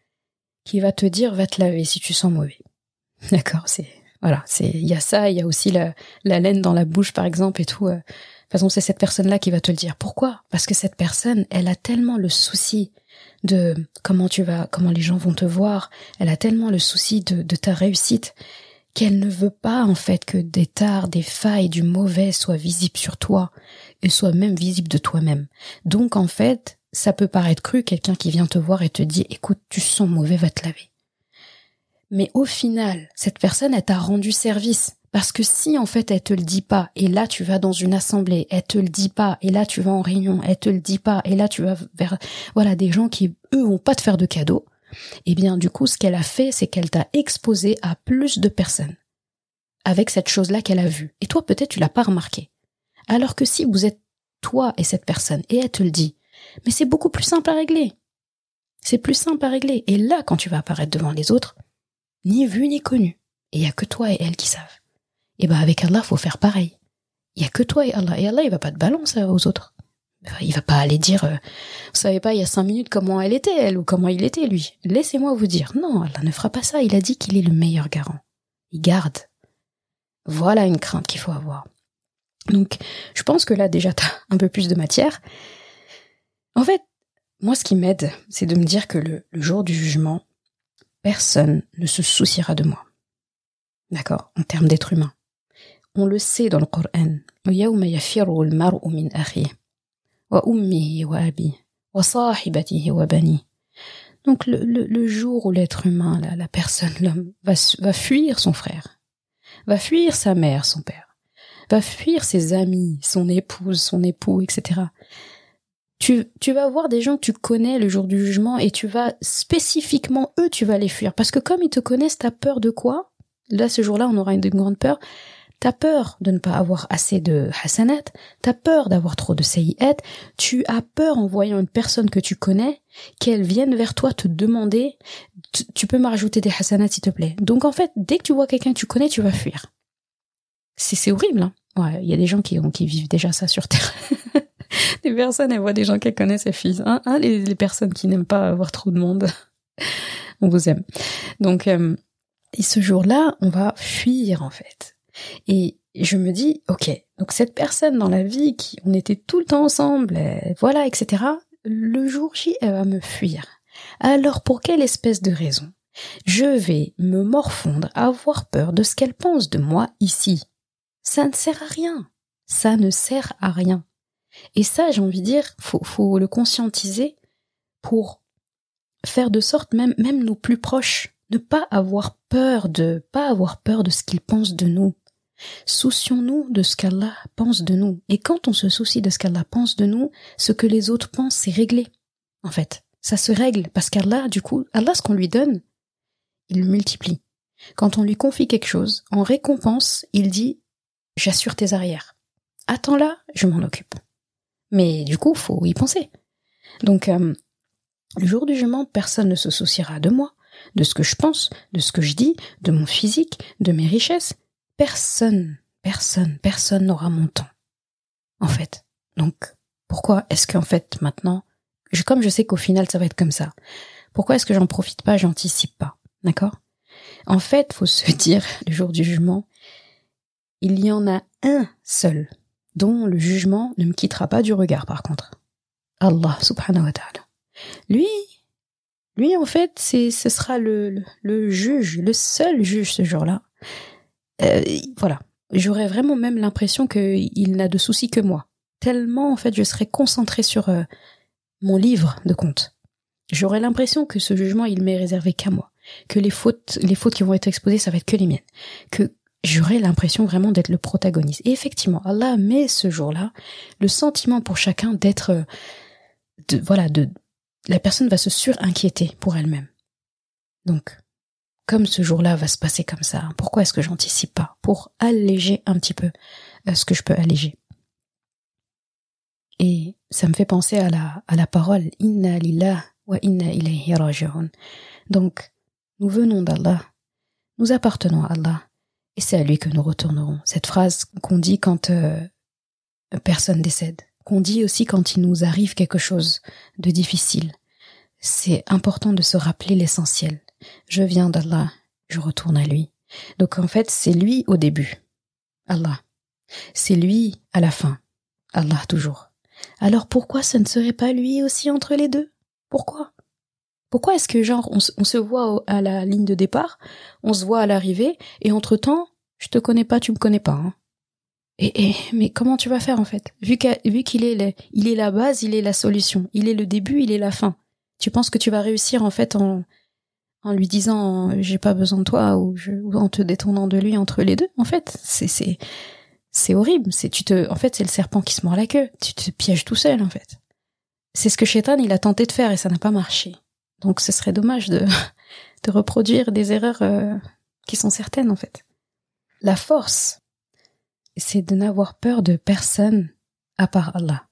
qui va te dire va te laver si tu sens mauvais. D'accord, c'est Voilà, c'est il y a ça, il y a aussi la, la laine dans la bouche par exemple et tout. De toute façon, c'est cette personne-là qui va te le dire. Pourquoi? Parce que cette personne, elle a tellement le souci de comment tu vas, comment les gens vont te voir. Elle a tellement le souci de, de ta réussite qu'elle ne veut pas en fait que des tares, des failles, du mauvais soient visibles sur toi et soient même visibles de toi-même. Donc en fait, ça peut paraître cru, quelqu'un qui vient te voir et te dit écoute, tu sens mauvais, va te laver. Mais au final, cette personne, elle t'a rendu service. Parce que si en fait elle te le dit pas, et là tu vas dans une assemblée, elle te le dit pas, et là tu vas en réunion, elle te le dit pas, et là tu vas vers voilà des gens qui eux vont pas te faire de cadeaux, eh bien du coup ce qu'elle a fait, c'est qu'elle t'a exposé à plus de personnes avec cette chose-là qu'elle a vue. Et toi peut-être tu l'as pas remarqué. Alors que si vous êtes toi et cette personne, et elle te le dit, mais c'est beaucoup plus simple à régler. C'est plus simple à régler. Et là, quand tu vas apparaître devant les autres, ni vu ni connu. Et il a que toi et elle qui savent. Et ben avec Allah, faut faire pareil. Il y a que toi et Allah. Et Allah, il va pas te balancer aux autres. Il va pas aller dire, euh, vous savez pas, il y a cinq minutes comment elle était, elle, ou comment il était, lui. Laissez-moi vous dire. Non, Allah ne fera pas ça. Il a dit qu'il est le meilleur garant. Il garde. Voilà une crainte qu'il faut avoir. Donc, je pense que là, déjà, t'as un peu plus de matière. En fait, moi, ce qui m'aide, c'est de me dire que le, jour du jugement, personne ne se souciera de moi. D'accord? En termes d'être humain. On le sait dans le Coran. Donc le, jour où l'être humain, la, personne, l'homme, va fuir son frère, va fuir sa mère, son père, va fuir ses amis, son épouse, son époux, etc tu, tu vas voir des gens que tu connais le jour du jugement et tu vas spécifiquement eux, tu vas les fuir. Parce que comme ils te connaissent, t'as peur de quoi? Là, ce jour-là, on aura une, grande peur. T'as peur de ne pas avoir assez de hasanat, t'as peur d'avoir trop de sayyat, tu as peur en voyant une personne que tu connais, qu'elle vienne vers toi te demander, tu peux me rajouter des hasanat s'il te plaît? Donc en fait, dès que tu vois quelqu'un que tu connais, tu vas fuir. C'est horrible, hein Ouais, il y a des gens qui, qui vivent déjà ça sur Terre. les personnes, elles voient des gens qu'elles connaissent, elles fuient. Hein, hein, les, personnes qui n'aiment pas avoir trop de monde, on vous aime. Donc, euh, et ce jour-là, on va fuir en fait. Et je me dis, ok, donc cette personne dans la vie, qui on était tout le temps ensemble, voilà, etc. Le jour J, elle va me fuir. Alors pour quelle espèce de raison? Je vais me morfondre, avoir peur de ce qu'elle pense de moi ici Ça ne sert à rien. Ça ne sert à rien. Et ça, j'ai envie de dire, faut, faut le conscientiser pour faire de sorte même, même nos plus proches, ne pas avoir peur de, pas avoir peur de ce qu'ils pensent de nous. Soucions-nous de ce qu'Allah pense de nous. Et quand on se soucie de ce qu'Allah pense de nous, ce que les autres pensent, c'est réglé. En fait, ça se règle parce qu'Allah, du coup, Allah, ce qu'on lui donne, il le multiplie. Quand on lui confie quelque chose, en récompense, il dit, j'assure tes arrières. Attends là, je m'en occupe. Mais du coup, faut y penser. Donc, euh, le jour du jugement, personne ne se souciera de moi, de ce que je pense, de ce que je dis, de mon physique, de mes richesses. Personne, personne, personne n'aura mon temps. En fait. Donc, pourquoi est-ce qu'en fait, maintenant, comme je sais qu'au final, ça va être comme ça, pourquoi est-ce que j'en profite pas, j'anticipe pas? D'accord? En fait, faut se dire, le jour du jugement, il y en a un seul dont le jugement ne me quittera pas du regard par contre. Allah subhanahu wa ta'ala. Lui, lui en fait, c'est ce sera le, le, juge, le seul juge ce jour-là. Euh, voilà, j'aurais vraiment même l'impression qu'il n'a de soucis que moi. Tellement en fait, je serais concentré sur euh, mon livre de comptes. J'aurais l'impression que ce jugement, il m'est réservé qu'à moi, que les fautes, les fautes qui vont être exposées, ça va être que les miennes, que j'aurais l'impression vraiment d'être le protagoniste. Et effectivement, Allah met ce jour-là le sentiment pour chacun d'être, euh, de, voilà, de, la personne va se surinquiéter pour elle-même. Donc, comme ce jour-là va se passer comme ça, pourquoi est-ce que j'anticipe pas Pour alléger un petit peu euh, ce que je peux alléger? Et ça me fait penser à la, à la parole Inna lillah wa inna ilayhi raji'un. Donc, nous venons d'Allah, nous appartenons à Allah, et c'est à lui que nous retournerons. Cette phrase qu'on dit quand euh, personne décède, qu'on dit aussi quand il nous arrive quelque chose de difficile. C'est important de se rappeler l'essentiel. Je viens d'Allah, je retourne à lui. Donc en fait, c'est lui au début. Allah. C'est lui à la fin. Allah toujours. Alors pourquoi ce ne serait pas lui aussi entre les deux? Pourquoi? Pourquoi est-ce que genre on, se voit à la ligne de départ, on se voit à l'arrivée, et entre-temps, je te connais pas, tu me connais pas. Hein et, et, mais comment tu vas faire en fait? Vu qu'il est, il est la base, il est la solution, il est le début, il est la fin. Tu penses que tu vas réussir en fait en, en lui disant j'ai pas besoin de toi ou en te détournant de lui entre les deux En fait, c'est c'est c'est horrible. C'est tu te, en fait, c'est le serpent qui se mord la queue. Tu te pièges tout seul en fait. C'est ce que Shaitan il a tenté de faire et ça n'a pas marché. Donc ce serait dommage de reproduire des erreurs euh, qui sont certaines en fait. La force c'est de n'avoir peur de personne à part Allah.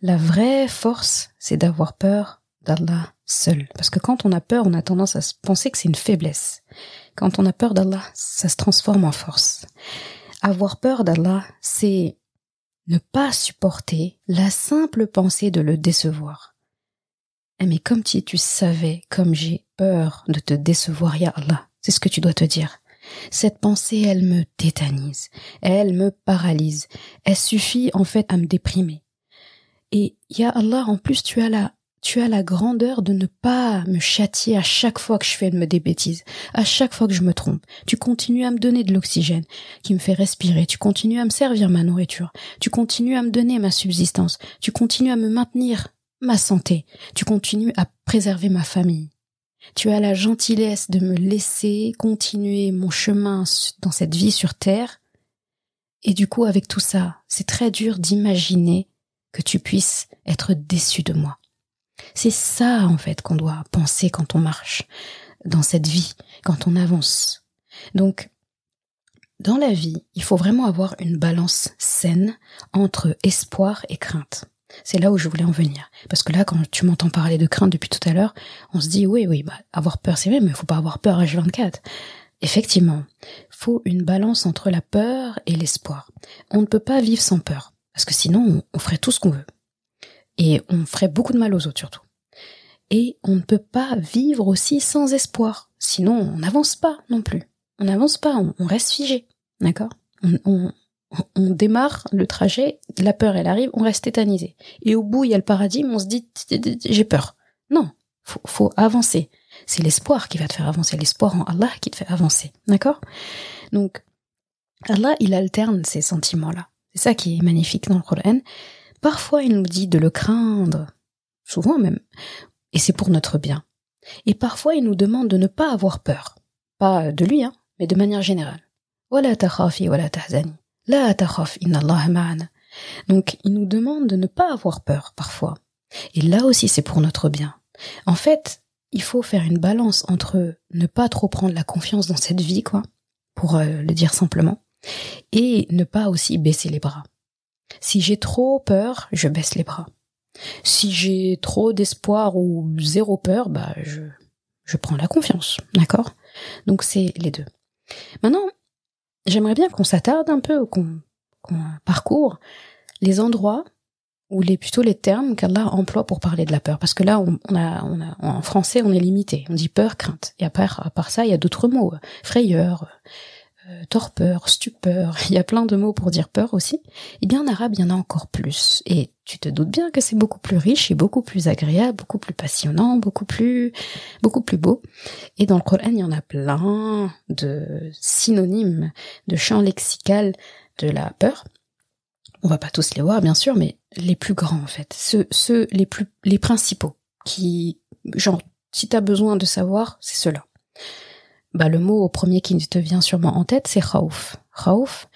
La vraie force, c'est d'avoir peur d'Allah seul. Parce que quand on a peur, on a tendance à penser que c'est une faiblesse. Quand on a peur d'Allah, ça se transforme en force. Avoir peur d'Allah, c'est ne pas supporter la simple pensée de le décevoir. Eh, mais comme si tu savais comme j'ai peur de te décevoir, ya Allah, c'est ce que tu dois te dire. Cette pensée, elle me tétanise, elle me paralyse, elle suffit en fait à me déprimer. Et ya Allah, en plus tu as la tu as la grandeur de ne pas me châtier à chaque fois que je fais des bêtises, à chaque fois que je me trompe. Tu continues à me donner de l'oxygène qui me fait respirer, tu continues à me servir ma nourriture, tu continues à me donner ma subsistance, tu continues à me maintenir ma santé, tu continues à préserver ma famille. Tu as la gentillesse de me laisser continuer mon chemin dans cette vie sur Terre. Et du coup, avec tout ça, c'est très dur d'imaginer que tu puisses être déçu de moi. C'est ça, en fait, qu'on doit penser quand on marche dans cette vie, quand on avance. Donc, dans la vie, il faut vraiment avoir une balance saine entre espoir et crainte. C'est là où je voulais en venir. Parce que là, quand tu m'entends parler de crainte depuis tout à l'heure, on se dit, oui, oui, bah, avoir peur, c'est vrai, mais il faut pas avoir peur à H24. Effectivement, faut une balance entre la peur et l'espoir. On ne peut pas vivre sans peur. Parce que sinon, on ferait tout ce qu'on veut. Et on ferait beaucoup de mal aux autres, surtout. Et on ne peut pas vivre aussi sans espoir. Sinon, on n'avance pas non plus. On n'avance pas, on, reste figé. D'accord? Démarre le trajet, la peur elle arrive, on reste tétanisé. Et au bout il y a le paradis, on se dit j'ai peur. Non, faut, faut avancer. C'est l'espoir qui va te faire avancer, l'espoir en Allah qui te fait avancer. D'accord? Donc Allah il alterne ces sentiments-là. C'est ça qui est magnifique dans le Coran. Parfois il nous dit de le craindre, souvent même, et c'est pour notre bien. Et parfois il nous demande de ne pas avoir peur, pas de lui, hein, mais de manière générale. Wala takhafi wala tahzani. La inna Allah Donc, il nous demande de ne pas avoir peur parfois. Et là aussi, c'est pour notre bien. En fait, il faut faire une balance entre ne pas trop prendre la confiance dans cette vie, quoi, pour euh, le dire simplement, et ne pas aussi baisser les bras. Si j'ai trop peur, je baisse les bras. Si j'ai trop d'espoir ou zéro peur, bah je, je prends la confiance, d'accord? Donc c'est les deux. Maintenant, j'aimerais bien qu'on s'attarde un peu, qu'on parcourt les endroits ou les plutôt les termes qu'Allah emploie pour parler de la peur. Parce que là, on, a, on a, en français, on est limité. On dit peur, crainte. Et à part, à part ça, il y a d'autres mots. Frayeur, euh, torpeur, stupeur, il y a plein de mots pour dire peur aussi, eh bien en arabe, il y en a encore plus. Et tu te doutes bien que c'est beaucoup plus riche et beaucoup plus agréable, beaucoup plus passionnant, beaucoup plus, beaucoup plus beau. Et dans le Coran, il y en a plein de synonymes, de champs lexicales de la peur. On va pas tous les voir, bien sûr, mais les plus grands, en fait. Ceux, ceux les plus, les principaux, qui, genre, si t'as besoin de savoir, c'est ceux-là bah, le mot au premier qui te vient sûrement en tête, c'est khawf. Khawf,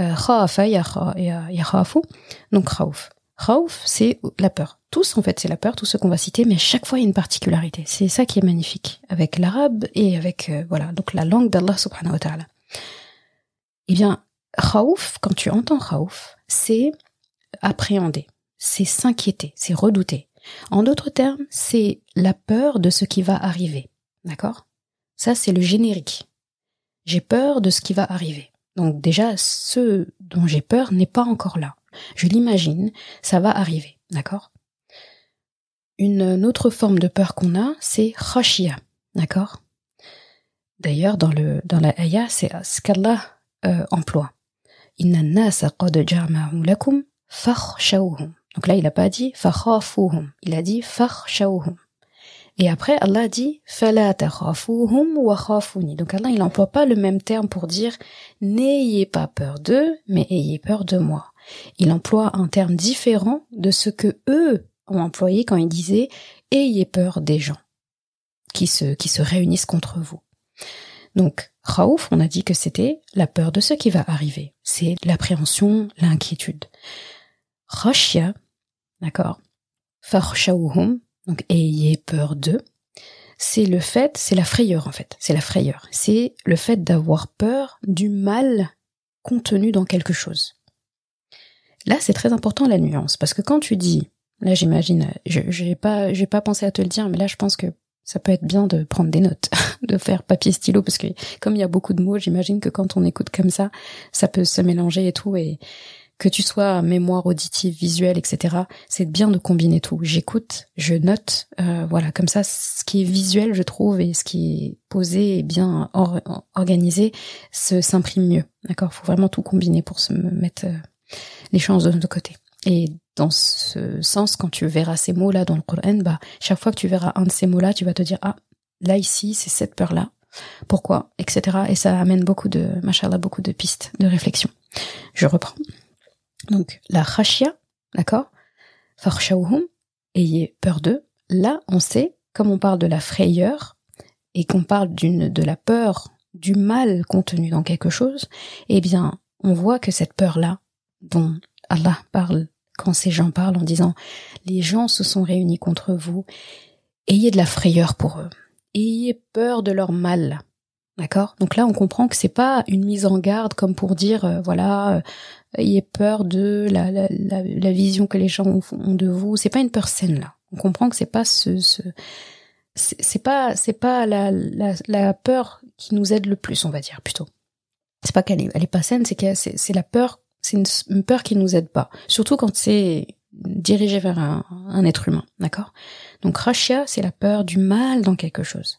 euh, khafa yakhafu, donc khawf. Khawf, c'est la peur. Tous, en fait, c'est la peur, tout ce qu'on va citer, mais chaque fois, il y a une particularité. C'est ça qui est magnifique avec l'arabe et avec, euh, voilà, donc la langue d'Allah subhanahu wa ta'ala. Eh bien, khawf, quand tu entends khawf, c'est appréhender, c'est s'inquiéter, c'est redouter. En d'autres termes, c'est la peur de ce qui va arriver. D'accord? Ça, c'est le générique. J'ai peur de ce qui va arriver. Donc déjà, ce dont j'ai peur n'est pas encore là. Je l'imagine, ça va arriver, d'accord? Une autre forme de peur qu'on a, c'est khashia, d'accord? D'ailleurs, dans, la ayah, c'est ce qu'Allah euh, emploie. Inna. Donc là, il n'a pas dit fakhafuhum, il a dit fakhshawhum. Et après, Allah dit. Donc Allah, il n'emploie pas le même terme pour dire n'ayez pas peur d'eux, mais ayez peur de moi. Il emploie un terme différent de ce que eux ont employé quand ils disaient ayez peur des gens qui se, qui se réunissent contre vous. Donc, Raouf, on a dit que c'était la peur de ce qui va arriver. C'est l'appréhension, l'inquiétude. Rashia, d'accord, donc ayez peur d'eux, c'est le fait, c'est la frayeur en fait, c'est la frayeur. C'est le fait d'avoir peur du mal contenu dans quelque chose. Là, c'est très important la nuance, parce que quand tu dis, là j'imagine, j'ai pas, j'ai pas pensé à te le dire, mais là je pense que ça peut être bien de prendre des notes, de faire papier stylo, parce que comme il y a beaucoup de mots, j'imagine que quand on écoute comme ça, ça peut se mélanger et tout, et que tu sois mémoire auditive, visuelle, etc. C'est bien de combiner tout. J'écoute, je note, euh, voilà, comme ça, ce qui est visuel, je trouve, et ce qui est posé et bien organisé, se s'imprime mieux. D'accord, faut vraiment tout combiner pour se mettre euh, les chances de notre côté. Et dans ce sens, quand tu verras ces mots-là dans le Coran, bah, chaque fois que tu verras un de ces mots-là, tu vas te dire, ah, là, ici, c'est cette peur-là. Pourquoi? Etc. Et ça amène beaucoup de, machallah, beaucoup de pistes de réflexion. Je reprends. Donc, la khashia, d'accord? Farshawhum, ayez peur d'eux. Là, on sait, comme on parle de la frayeur, et qu'on parle d'une, de la peur, du mal contenu dans quelque chose, eh bien, on voit que cette peur-là, dont Allah parle quand ces gens parlent en disant les gens se sont réunis contre vous, ayez de la frayeur pour eux, ayez peur de leur mal. D'accord? Donc là, on comprend que c'est pas une mise en garde comme pour dire, euh, voilà, euh, ayez peur de la, la, vision que les gens ont, de vous. C'est pas une peur saine là. On comprend que c'est pas ce, ce c'est pas c'est pas la, la, peur qui nous aide le plus, on va dire plutôt. C'est pas qu'elle est, elle est pas saine, c'est que c'est la peur c'est une, peur qui nous aide pas. Surtout quand c'est dirigé vers un, être humain, d'accord? Donc rachia, c'est la peur du mal dans quelque chose.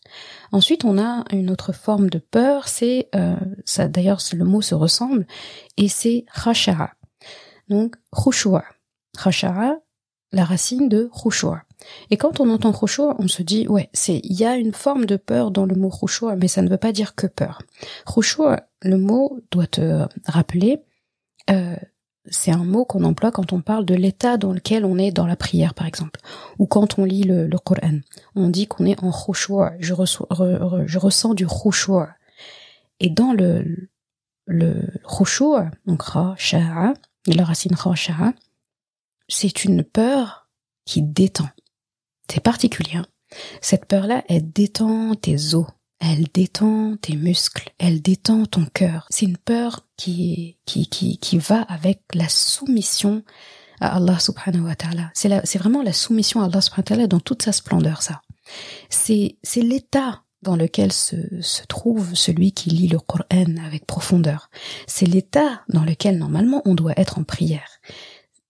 Ensuite, on a une autre forme de peur, c'est euh, ça. D'ailleurs, le mot se ressemble et c'est rachara. Donc khushua, rachara, la racine de khushua. Et quand on entend khushua, on se dit ouais, c'est il y a une forme de peur dans le mot khushua, mais ça ne veut pas dire que peur. Khushua, le mot doit te rappeler euh, c'est un mot qu'on emploie quand on parle de l'état dans lequel on est dans la prière, par exemple, ou quand on lit le, le Coran. On dit qu'on est en khushu', je, ressens du khushu'. Et dans le, le khushu', donc ra, la racine ra, c'est une peur qui détend. C'est particulier. Hein. Cette peur-là, elle détend tes os, elle détend tes muscles, elle détend ton cœur. C'est une peur qui, qui, qui, qui va avec la soumission à Allah subhanahu wa ta'ala. C'est c'est vraiment la soumission à Allah subhanahu wa ta'ala dans toute sa splendeur, ça. C'est, c'est l'état dans lequel se, se trouve celui qui lit le Coran avec profondeur. C'est l'état dans lequel normalement on doit être en prière.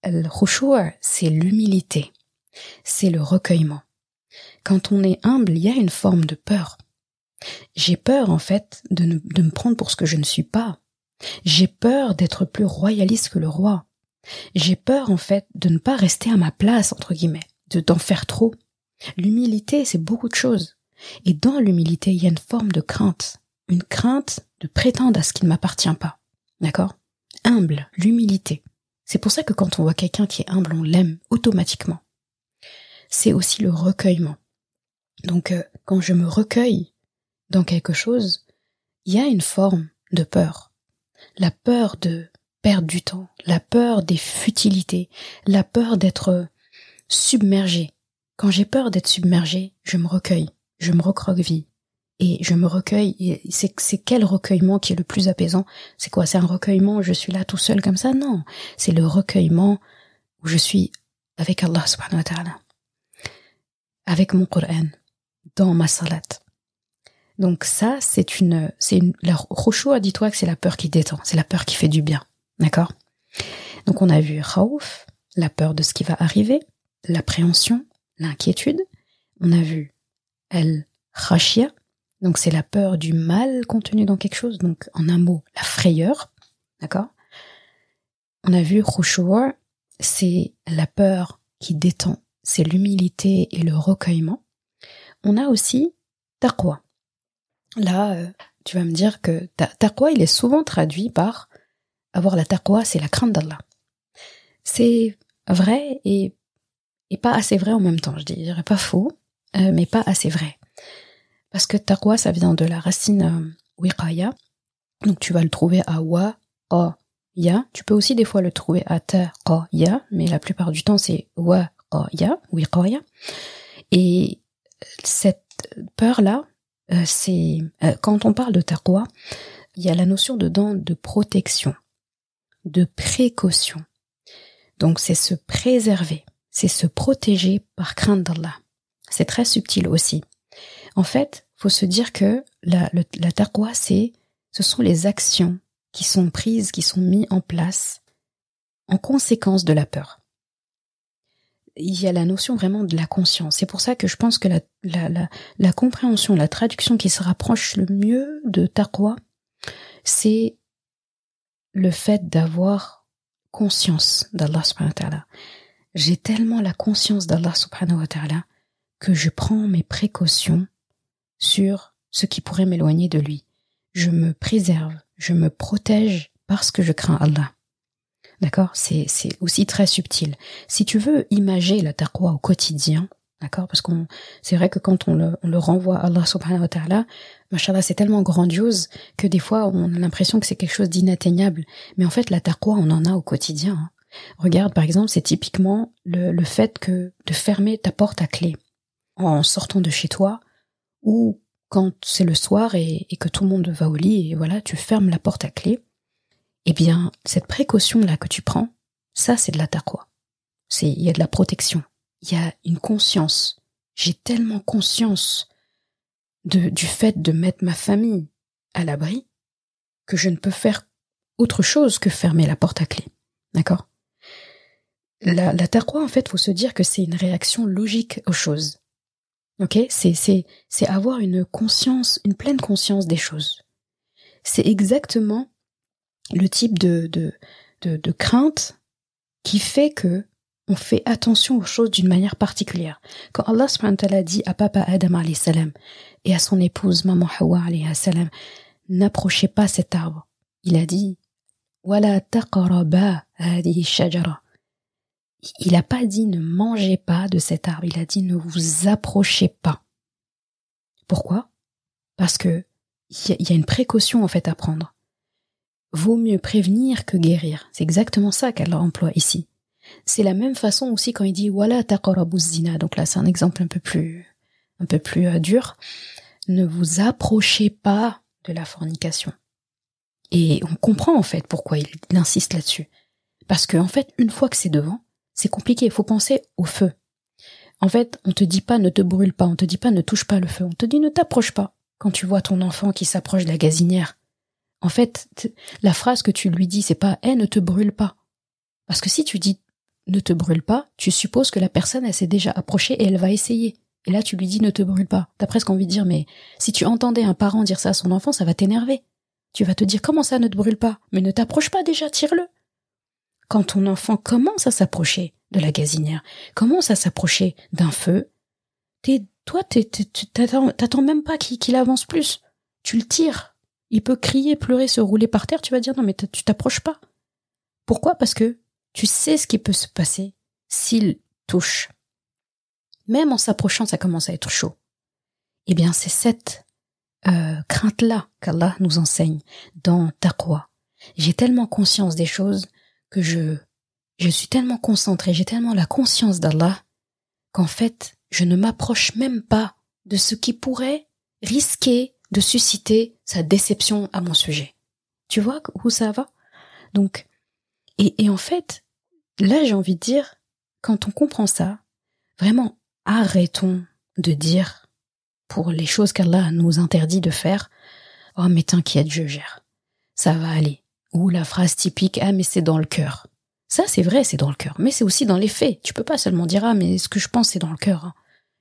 Khushu' c'est l'humilité. C'est le recueillement. Quand on est humble, il y a une forme de peur. J'ai peur, en fait, de, me prendre pour ce que je ne suis pas. J'ai peur d'être plus royaliste que le roi. J'ai peur, en fait, de ne pas rester à ma place, entre guillemets, de d'en faire trop. L'humilité, c'est beaucoup de choses. Et dans l'humilité, il y a une forme de crainte. Une crainte de prétendre à ce qui ne m'appartient pas. D'accord? Humble, l'humilité. C'est pour ça que quand on voit quelqu'un qui est humble, on l'aime automatiquement. C'est aussi le recueillement. Donc, euh, quand je me recueille, dans quelque chose, il y a une forme de peur. La peur de perdre du temps, la peur des futilités, la peur d'être submergé. Quand j'ai peur d'être submergé, je me recueille, je me recroqueville. Et je me recueille, c'est, quel recueillement qui est le plus apaisant? C'est quoi? C'est un recueillement où je suis là tout seul comme ça? Non, c'est le recueillement où je suis avec Allah subhanahu wa ta'ala. Avec mon Coran, dans ma salat. Donc ça, c'est une, c'est une, la a dis-toi que c'est la peur qui détend, c'est la peur qui fait du bien. D'accord? Donc on a vu Raouf, la peur de ce qui va arriver, l'appréhension, l'inquiétude. On a vu El Khashia, Donc c'est la peur du mal contenu dans quelque chose. Donc en un mot, la frayeur. D'accord? On a vu Khushu'a, c'est la peur qui détend, c'est l'humilité et le recueillement. On a aussi taqwa. Là, euh, tu vas me dire que taqwa, il est souvent traduit par avoir la taqwa, c'est la crainte d'Allah. C'est vrai et, pas assez vrai en même temps, je dirais pas faux, euh, mais pas assez vrai. Parce que taqwa, ça vient de la racine euh, wiqaya. Donc tu vas le trouver à wa, o, ya. Tu peux aussi des fois le trouver à ta, o, ya, mais la plupart du temps c'est wa, o, ya, wiqaya. Et cette peur-là, euh, c'est quand on parle de taqwa, il y a la notion dedans de protection, de précaution. Donc c'est se préserver, c'est se protéger par crainte d'Allah. C'est très subtil aussi. En fait, faut se dire que la, taqwa, c'est, ce sont les actions qui sont prises, qui sont mises en place en conséquence de la peur. Il y a la notion vraiment de la conscience. C'est pour ça que je pense que la, la, la, la compréhension, la traduction qui se rapproche le mieux de taqwa, c'est le fait d'avoir conscience d'Allah subhanahu wa ta'ala. J'ai tellement la conscience d'Allah subhanahu wa ta'ala que je prends mes précautions sur ce qui pourrait m'éloigner de lui. Je me préserve, je me protège parce que je crains Allah. D'accord? C'est aussi très subtil. Si tu veux imager la taqwa au quotidien, d'accord? Parce qu'on c'est vrai que quand on le, on le renvoie à Allah subhanahu wa ta'ala, c'est tellement grandiose que des fois on a l'impression que c'est quelque chose d'inatteignable. Mais en fait, la taqwa, on en a au quotidien. Hein. Regarde, par exemple, c'est typiquement le, le fait que de fermer ta porte à clé en sortant de chez toi ou quand c'est le soir et, que tout le monde va au lit et voilà, tu fermes la porte à clé, eh bien, cette précaution-là que tu prends, ça, c'est de la taqwa. C'est, il y a de la protection. Il y a une conscience. J'ai tellement conscience de, du fait de mettre ma famille à l'abri que je ne peux faire autre chose que fermer la porte à clé. D'accord? La, la taqwa, en fait, faut se dire que c'est une réaction logique aux choses. Ok, c'est c'est c'est avoir une conscience, une pleine conscience des choses. C'est exactement le type de de, de de crainte qui fait que on fait attention aux choses d'une manière particulière. Quand Allah subhanahu wa dit à papa Adam salam et à son épouse maman Hawa salam, n'approchez pas cet arbre. Il a dit, wala taqraba shajara il n'a pas dit ne mangez pas de cet arbre, il a dit ne vous approchez pas. Pourquoi? Parce que il y, a une précaution en fait à prendre. Vaut mieux prévenir que guérir. C'est exactement ça qu'elle emploie ici. C'est la même façon aussi quand il dit wala zina. Donc là, c'est un exemple un peu plus, un peu plus euh, dur. Ne vous approchez pas de la fornication. Et on comprend en fait pourquoi il, insiste là-dessus. Parce que en fait, une fois que c'est devant, c'est compliqué. Il faut penser au feu. En fait, on te dit pas ne te brûle pas, on te dit pas ne touche pas le feu, on te dit ne t'approche pas quand tu vois ton enfant qui s'approche de la gazinière. En fait, la phrase que tu lui dis, c'est pas eh ne te brûle pas. Parce que si tu dis ne te brûle pas, tu supposes que la personne elle s'est déjà approchée et elle va essayer. Et là tu lui dis ne te brûle pas. T'as presque envie de dire mais si tu entendais un parent dire ça à son enfant, ça va t'énerver. Tu vas te dire comment ça ne te brûle pas? Mais ne t'approche pas déjà, tire-le quand ton enfant commence à s'approcher de la gazinière, commence à s'approcher d'un feu, t'es, toi, t'attends même pas qu'il avance plus. Tu le tires. Il peut crier, pleurer, se rouler par terre. Tu vas dire non, mais tu t'approches pas. Pourquoi? Parce que tu sais ce qui peut se passer s'il touche. Même en s'approchant, ça commence à être chaud. Eh bien, c'est cette euh, crainte-là qu'Allah nous enseigne dans Taqwa. J'ai tellement conscience des choses que je, je suis tellement concentrée, j'ai tellement la conscience d'Allah qu'en fait, je ne m'approche même pas de ce qui pourrait risquer de susciter sa déception à mon sujet. Tu vois où ça va? Donc, et, et en fait, là j'ai envie de dire, quand on comprend ça, vraiment arrêtons de dire pour les choses qu'Allah nous interdit de faire, oh mais t'inquiète, je gère, ça va aller. Ou la phrase typique ah mais c'est dans le cœur. Ça c'est vrai, c'est dans le cœur, mais c'est aussi dans les faits. Tu peux pas seulement dire ah mais ce que je pense c'est dans le cœur.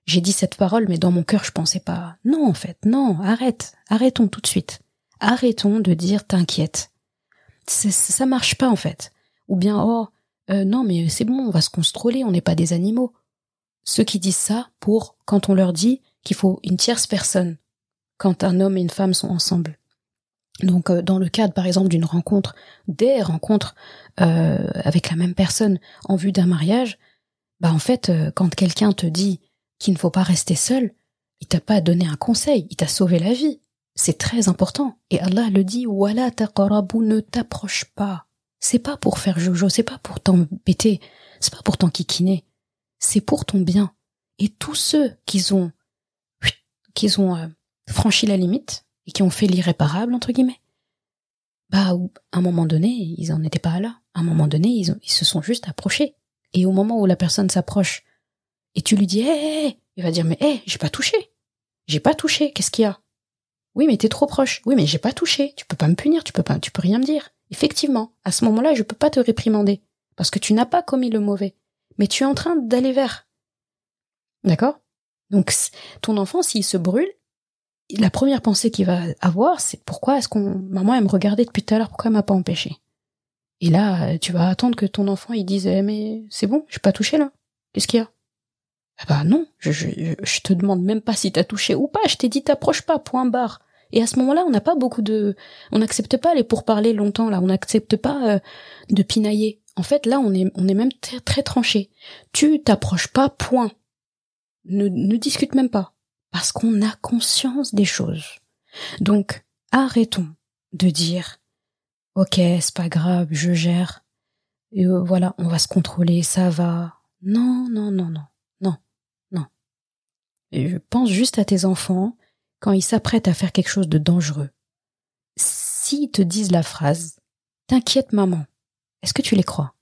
J'ai dit cette parole, mais dans mon cœur, je pensais pas. Non, en fait, non, arrête, arrêtons tout de suite. Arrêtons de dire t'inquiète. Ça marche pas, en fait. Ou bien, oh, euh, non, mais c'est bon, on va se contrôler, on n'est pas des animaux. Ceux qui disent ça pour quand on leur dit qu'il faut une tierce personne quand un homme et une femme sont ensemble. Donc, euh, dans le cadre, par exemple, d'une rencontre, des rencontres euh, avec la même personne en vue d'un mariage, bah en fait, quand quelqu'un te dit qu'il ne faut pas rester seul, il t'a pas donné un conseil, il t'a sauvé la vie. C'est très important. Et Allah le dit, Wala taqarabu, ne t'approche pas. C'est pas pour faire jojo, c'est pas pour t'embêter, c'est pas pour t'enquiquiner. C'est pour ton bien. Et tous ceux qui ont, qui ont euh, franchi la limite et qui ont fait l'irréparable, entre guillemets, bah, à un moment donné, ils en étaient pas là. À un moment donné, ils, ils se sont juste approchés. Et au moment où la personne s'approche et tu lui dis, hé, il va dire, mais hé, j'ai pas touché. J'ai pas touché. Qu'est-ce qu'il y a? Oui, mais t'es trop proche. Oui, mais j'ai pas touché. Tu peux pas me punir. Tu peux pas, tu peux rien me dire. Effectivement, à ce moment-là, je peux pas te réprimander. Parce que tu n'as pas commis le mauvais. Mais tu es en train d'aller vers. D'accord? Donc, ton enfant, s'il se brûle, la première pensée qu'il va avoir, c'est pourquoi est-ce qu'on, maman, elle me regardait depuis tout à l'heure, pourquoi elle m'a pas empêché? Et là, tu vas attendre que ton enfant, il dise, eh, mais c'est bon, je suis pas touché là. Qu'est-ce qu'il y a? Ah bah non, je, je, je te demande même pas si t'as touché ou pas, je t'ai dit t'approches pas, point barre. Et à ce moment-là, on n'a pas beaucoup de, on n'accepte pas les pourparlers longtemps là, on n'accepte pas euh, de pinailler. En fait, là, on est, on est même très, très tranché. Tu t'approches pas, point. Ne, ne discute même pas, parce qu'on a conscience des choses. Donc, arrêtons de dire, ok, c'est pas grave, je gère. Euh, voilà, on va se contrôler, ça va. Non, non, non, non. Je pense juste à tes enfants quand ils s'apprêtent à faire quelque chose de dangereux. S'ils te disent la phrase T'inquiète maman, est-ce que tu les crois?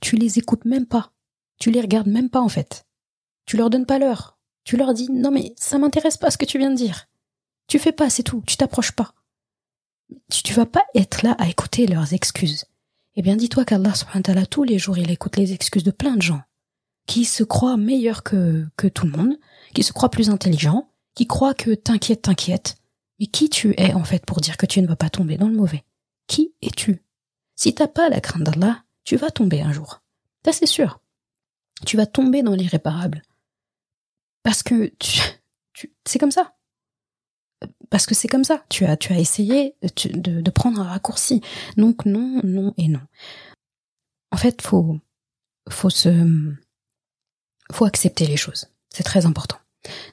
Tu les écoutes même pas. Tu les regardes même pas en fait. Tu leur donnes pas l'heure. Tu leur dis Non mais ça m'intéresse pas ce que tu viens de dire. Tu fais pas, c'est tout, tu t'approches pas. Tu, vas pas être là à écouter leurs excuses. Eh bien dis-toi qu'Allah subhanahu tous les jours il écoute les excuses de plein de gens qui se croient meilleurs que, que tout le monde, qui se croient plus intelligents, qui croient que t'inquiète, t'inquiète. Mais qui tu es en fait pour dire que tu ne vas pas tomber dans le mauvais? Qui es-tu? Si t'as pas la crainte d'Allah, tu vas tomber un jour. Ça c'est sûr. Tu vas tomber dans l'irréparable. Parce que tu, c'est comme ça. Parce que c'est comme ça. Tu as, tu as essayé de, de prendre un raccourci. Donc non, non et non. En fait, faut, faut se, faut accepter les choses. C'est très important.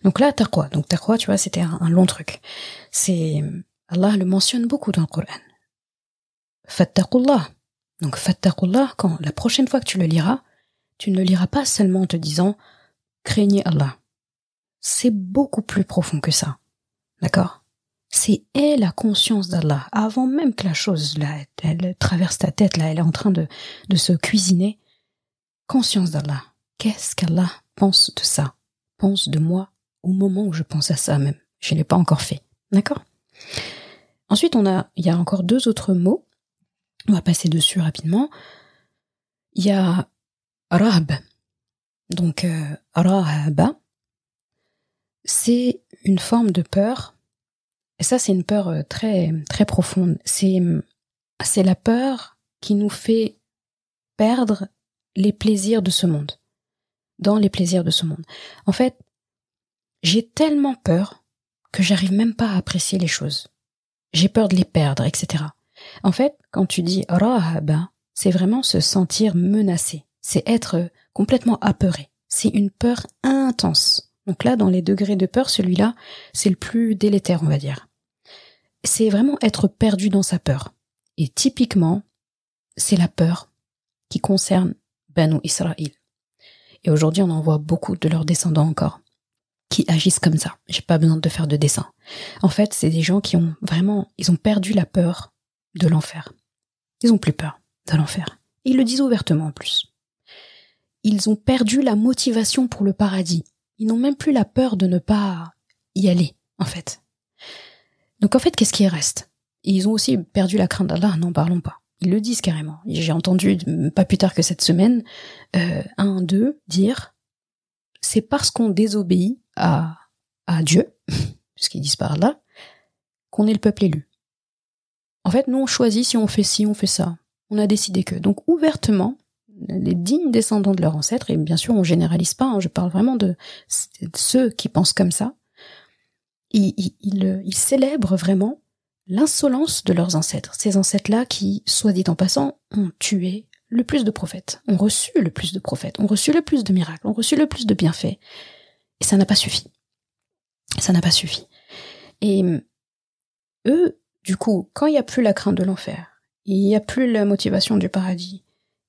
Donc là, taqwa. Donc taqwa, tu vois, c'était un, long truc. C'est, Allah le mentionne beaucoup dans le Coran. Fattaqullah. Donc fattaqullah, quand la prochaine fois que tu le liras, tu ne le liras pas seulement en te disant craignez Allah. C'est beaucoup plus profond que ça. D'accord? C'est est la conscience d'Allah. Avant même que la chose, là, elle, traverse ta tête, là, elle est en train de, de se cuisiner. Conscience d'Allah. Qu'est-ce qu'Allah pense de ça? Pense de moi au moment où je pense à ça même. Je ne l'ai pas encore fait. D'accord? Ensuite, on a, il y a encore deux autres mots. On va passer dessus rapidement. Il y a rahb. Donc, euh. C'est une forme de peur. Et ça, c'est une peur euh, très, très profonde. C'est, c'est la peur qui nous fait perdre les plaisirs de ce monde dans les plaisirs de ce monde. En fait, j'ai tellement peur que j'arrive même pas à apprécier les choses. J'ai peur de les perdre, etc. En fait, quand tu dis rahaba, c'est vraiment se sentir menacé. C'est être complètement apeuré. C'est une peur intense. Donc là, dans les degrés de peur, celui-là, c'est le plus délétère, on va dire. C'est vraiment être perdu dans sa peur. Et typiquement, c'est la peur qui concerne Banu Israël. Et aujourd'hui, on en voit beaucoup de leurs descendants encore qui agissent comme ça. J'ai pas besoin de faire de dessin. En fait, c'est des gens qui ont vraiment, ils ont perdu la peur de l'enfer. Ils ont plus peur de l'enfer. Ils le disent ouvertement en plus. Ils ont perdu la motivation pour le paradis. Ils n'ont même plus la peur de ne pas y aller, en fait. Donc en fait, qu'est-ce qui reste? Ils ont aussi perdu la crainte d'Allah, n'en parlons pas. Ils le disent carrément. J'ai entendu, pas plus tard que cette semaine, euh, un d'eux dire c'est parce qu'on désobéit à, à Dieu, puisqu'ils disent par là, qu'on est le peuple élu. En fait, nous, on choisit si on fait ci, on fait ça. On a décidé que. Donc, ouvertement, les dignes descendants de leurs ancêtres, et bien sûr, on généralise pas, hein, je parle vraiment de, ceux qui pensent comme ça, ils, ils célèbrent vraiment l'insolence de leurs ancêtres. Ces ancêtres-là qui, soit dit en passant, ont tué le plus de prophètes, ont reçu le plus de prophètes, ont reçu le plus de miracles, ont reçu le plus de bienfaits. Et ça n'a pas suffi. Ça n'a pas suffi. Et eux, du coup, quand il n'y a plus la crainte de l'enfer, il n'y a plus la motivation du paradis,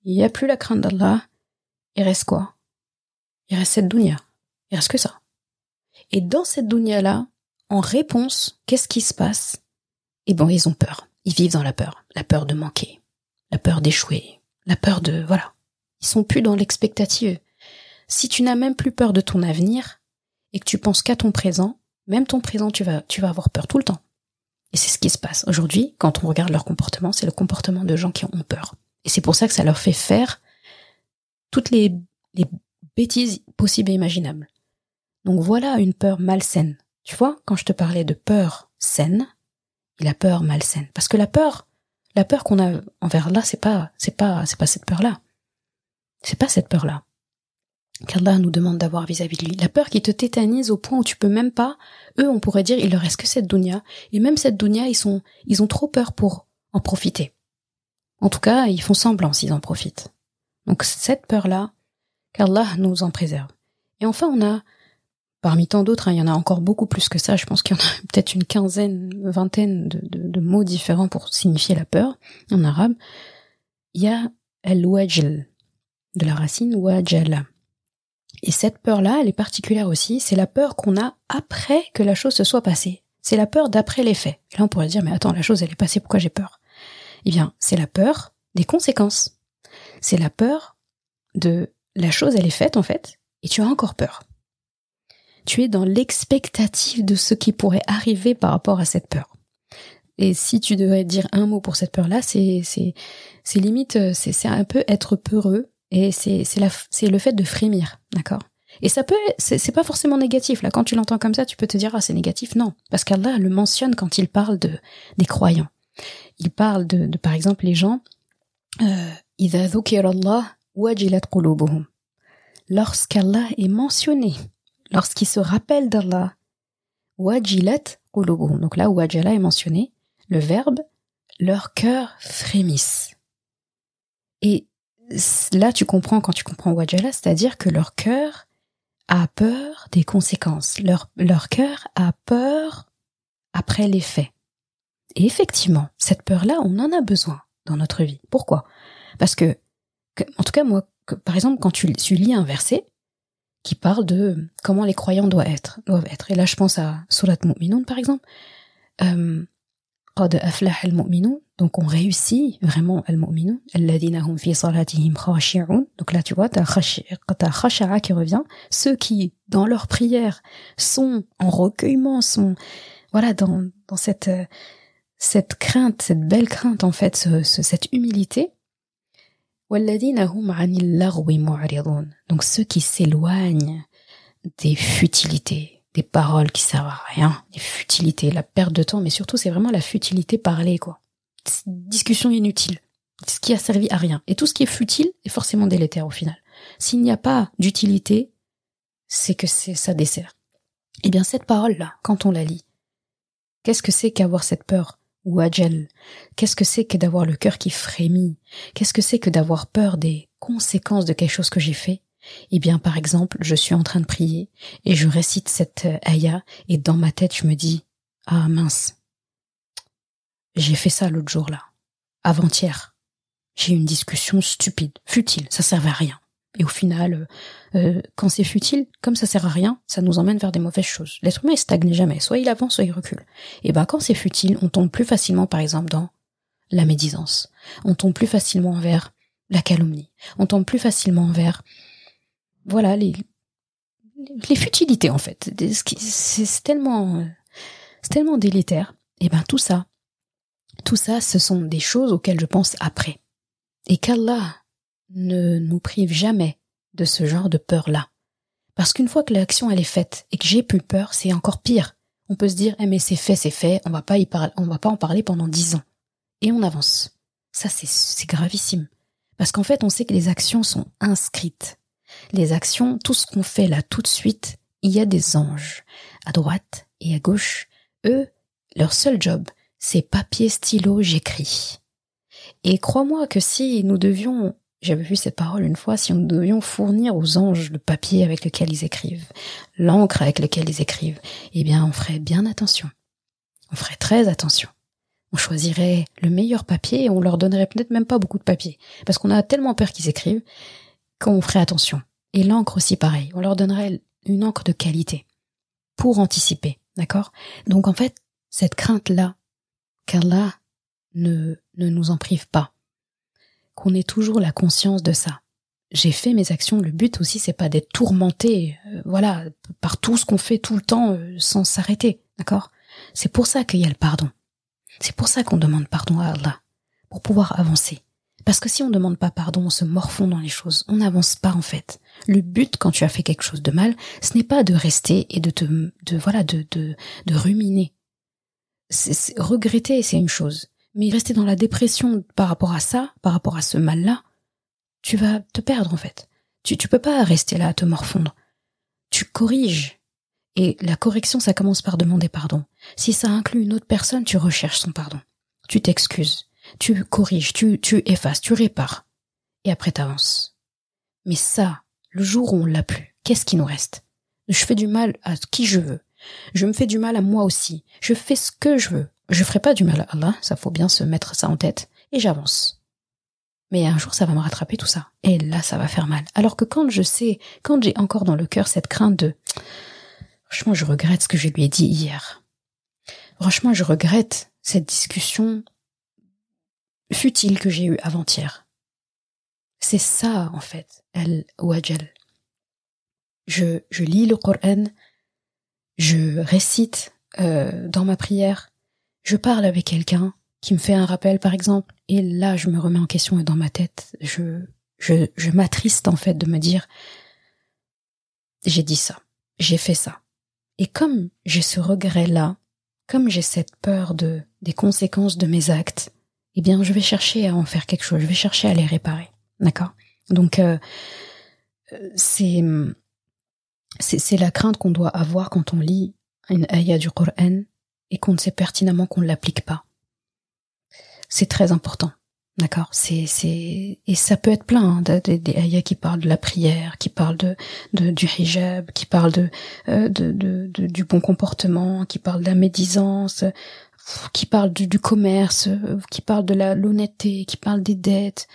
il n'y a plus la crainte d'Allah, il reste quoi? Il reste cette dunya. Il reste que ça. Et dans cette dunya-là, en réponse, qu'est-ce qui se passe? Eh bon, ils ont peur. Ils vivent dans la peur. La peur de manquer. La peur d'échouer. La peur de... Voilà. Ils sont plus dans l'expectative. Si tu n'as même plus peur de ton avenir, et que tu penses qu'à ton présent, même ton présent, tu vas, tu vas avoir peur tout le temps. Et c'est ce qui se passe. Aujourd'hui, quand on regarde leur comportement, c'est le comportement de gens qui ont peur. Et c'est pour ça que ça leur fait faire toutes les, les bêtises possibles et imaginables. Donc voilà une peur malsaine. Tu vois, quand je te parlais de peur saine, il a peur malsaine. Parce que la peur, la peur qu'on a envers là, c'est pas, c'est pas, c'est pas cette peur-là. C'est pas cette peur-là qu'Allah nous demande d'avoir vis-à-vis de lui. La peur qui te tétanise au point où tu peux même pas, eux, on pourrait dire, il leur reste que cette dunya. Et même cette dunya, ils sont, ils ont trop peur pour en profiter. En tout cas, ils font semblant s'ils en profitent. Donc cette peur-là, qu'Allah nous en préserve. Et enfin, on a, parmi tant d'autres, hein, il y en a encore beaucoup plus que ça, je pense qu'il y en a peut-être une quinzaine, vingtaine de, mots différents pour signifier la peur en arabe. Il y a al-wajl, de la racine wajala et cette peur-là, elle est particulière aussi, c'est la peur qu'on a après que la chose se soit passée. C'est la peur d'après les faits. Là, on pourrait dire, mais attends, la chose, elle est passée, pourquoi j'ai peur? Eh bien, c'est la peur des conséquences. C'est la peur de la chose, elle est faite, en fait, et tu as encore peur. Tu es dans l'expectative de ce qui pourrait arriver par rapport à cette peur. Et si tu devrais dire un mot pour cette peur-là, c'est, c'est, c'est limite, c'est, c'est un peu être peureux et c'est c'est le fait de frémir, d'accord? Et ça peut c'est pas forcément négatif là. Quand tu l'entends comme ça, tu peux te dire ah c'est négatif. Non, parce qu'Allah le mentionne quand il parle de des croyants. Il parle de, de par exemple les gens euh, Lorsqu'Allah est mentionné, lorsqu'il se rappelle d'Allah, wajilat qulubuhum. Donc là, wajala est mentionné, le verbe, leur cœur frémisse. Et là tu comprends quand tu comprends Wajala, c'est-à-dire que leur cœur a peur des conséquences. Leur, leur cœur a peur après les faits. Et effectivement, cette peur-là, on en a besoin dans notre vie. Pourquoi? Parce que, en tout cas, moi, par exemple, quand tu, tu, lis un verset qui parle de comment les croyants doivent être, doivent être. Et là, je pense à Surat Mu'minun, par exemple. Euh, donc on réussit vraiment al-mu'minun hum fi salatihim donc là tu vois t'as khasha'a qui revient ceux qui dans leur prière sont en recueillement sont voilà dans dans cette cette crainte cette belle crainte en fait ce, cette humilité hum donc ceux qui s'éloignent des futilités des paroles qui servent à rien, des futilités, la perte de temps, mais surtout c'est vraiment la futilité parlée, quoi. Discussion inutile, ce qui a servi à rien. Et tout ce qui est futile est forcément délétère au final. S'il n'y a pas d'utilité, c'est que c'est ça dessert. Eh bien cette parole-là, quand on la lit, qu'est-ce que c'est qu'avoir cette peur? Ou agel Qu'est-ce que c'est que d'avoir le cœur qui frémit? Qu'est-ce que c'est que d'avoir peur des conséquences de quelque chose que j'ai fait? Eh bien, par exemple, je suis en train de prier et je récite cette euh, aya et dans ma tête, je me dis, ah mince, j'ai fait ça l'autre jour là, avant-hier. J'ai eu une discussion stupide, futile, ça servait à rien. Et au final, euh, euh, quand c'est futile, comme ça sert à rien, ça nous emmène vers des mauvaises choses. L'être humain il stagne jamais, soit il avance, soit il recule. Et ben quand c'est futile, on tombe plus facilement, par exemple, dans la médisance. On tombe plus facilement vers la calomnie. On tombe plus facilement vers voilà les les futilités en fait. C'est tellement c'est tellement délétère. Et ben tout ça, tout ça, ce sont des choses auxquelles je pense après. Et qu'Allah ne nous prive jamais de ce genre de peur-là. Parce qu'une fois que l'action elle est faite et que j'ai plus peur, c'est encore pire. On peut se dire, eh mais c'est fait, c'est fait, on va pas y parler, on va pas en parler pendant dix ans. Et on avance. Ça, c'est, c'est gravissime. Parce qu'en fait, on sait que les actions sont inscrites. Les actions, tout ce qu'on fait là tout de suite, il y a des anges. À droite et à gauche. Eux, leur seul job, c'est papier, stylo, j'écris. Et crois-moi que si nous devions j'avais vu cette parole une fois, si nous devions fournir aux anges le papier avec lequel ils écrivent, l'encre avec laquelle ils écrivent, eh bien on ferait bien attention. On ferait très attention. On choisirait le meilleur papier et on leur donnerait peut-être même pas beaucoup de papier. Parce qu'on a tellement peur qu'ils écrivent qu'on ferait attention. Et l'encre aussi pareil. On leur donnerait une encre de qualité. Pour anticiper. D'accord? Donc en fait, cette crainte-là, qu'Allah ne, ne nous en prive pas qu'on ait toujours la conscience de ça. J'ai fait mes actions, le but aussi c'est pas d'être tourmenté, euh, voilà, par tout ce qu'on fait tout le temps euh, sans s'arrêter, d'accord? C'est pour ça qu'il y a le pardon. C'est pour ça qu'on demande pardon à Allah, pour pouvoir avancer. Parce que si on ne demande pas pardon, on se morfond dans les choses, on n'avance pas en fait. Le but quand tu as fait quelque chose de mal, ce n'est pas de rester et de te, de voilà, de de, de ruminer. Regretter, c'est une chose. Mais rester dans la dépression par rapport à ça, par rapport à ce mal-là, tu vas te perdre en fait. Tu, tu peux pas rester là à te morfondre. Tu corriges. Et la correction, ça commence par demander pardon. Si ça inclut une autre personne, tu recherches son pardon. Tu t'excuses. Tu corriges, tu, tu effaces, tu répares. Et après t'avances. Mais ça, le jour où on l'a plus, qu'est-ce qui nous reste? Je fais du mal à qui je veux. Je me fais du mal à moi aussi. Je fais ce que je veux je ferai pas du mal à Allah, ça faut bien se mettre ça en tête, et j'avance. Mais un jour, ça va me rattraper tout ça. Et là, ça va faire mal. Alors que quand je sais, quand j'ai encore dans le cœur cette crainte de, franchement, je regrette ce que je lui ai dit hier. Franchement, je regrette cette discussion futile que j'ai eue avant-hier. C'est ça, en fait, El Wajal. Je, je lis le Coran, je récite euh, dans ma prière, je parle avec quelqu'un qui me fait un rappel, par exemple, et là, je me remets en question et dans ma tête, je, je, je m'attriste en fait de me dire, j'ai dit ça, j'ai fait ça. Et comme j'ai ce regret-là, comme j'ai cette peur de des conséquences de mes actes, eh bien, je vais chercher à en faire quelque chose. Je vais chercher à les réparer. D'accord? Donc, euh, c'est c'est la crainte qu'on doit avoir quand on lit une ayah du Coran et qu'on sait pertinemment qu'on ne l'applique pas. C'est très important. D'accord, c'est c'est et ça peut être plein hein, des ayats qui parlent de la prière, qui parlent de, de du hijab, qui parlent de, euh, de, de, du bon comportement, qui parlent de la médisance, qui parlent du, du commerce, qui parlent de la l'honnêteté, qui parlent des dettes.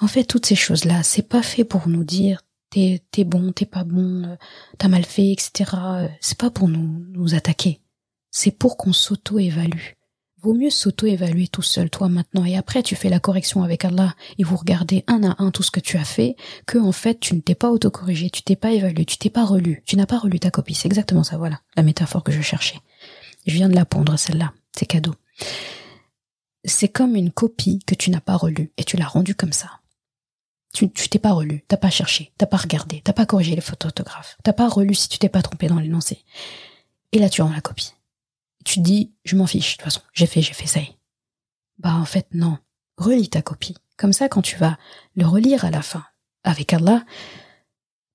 En fait, toutes ces choses là, c'est pas fait pour nous dire t'es t'es bon, t'es pas bon, euh, t'as mal fait, etc. C'est pas pour nous nous attaquer c'est pour qu'on s'auto-évalue. Vaut mieux s'auto-évaluer tout seul, toi maintenant, et après tu fais la correction avec Allah et vous regardez un à un tout ce que tu as fait, que en fait tu ne t'es pas autocorrigé, tu t'es pas évalué, tu t'es pas relu, tu n'as pas relu ta copie. C'est exactement ça, voilà, la métaphore que je cherchais. Je viens de la pondre, celle-là. C'est cadeau. C'est comme une copie que tu n'as pas relue et tu l'as rendue comme ça. Tu, tu t'es pas relu, t'as pas cherché, t'as pas regardé, t'as pas corrigé les photos orthographes, t'as pas relu si tu t'es pas trompé dans l'énoncé. Et là tu rends la copie tu dis, je m'en fiche, de toute façon, j'ai fait, j'ai fait, ça y est. Bah, en fait, non. Relis ta copie. Comme ça, quand tu vas le relire à la fin, avec Allah,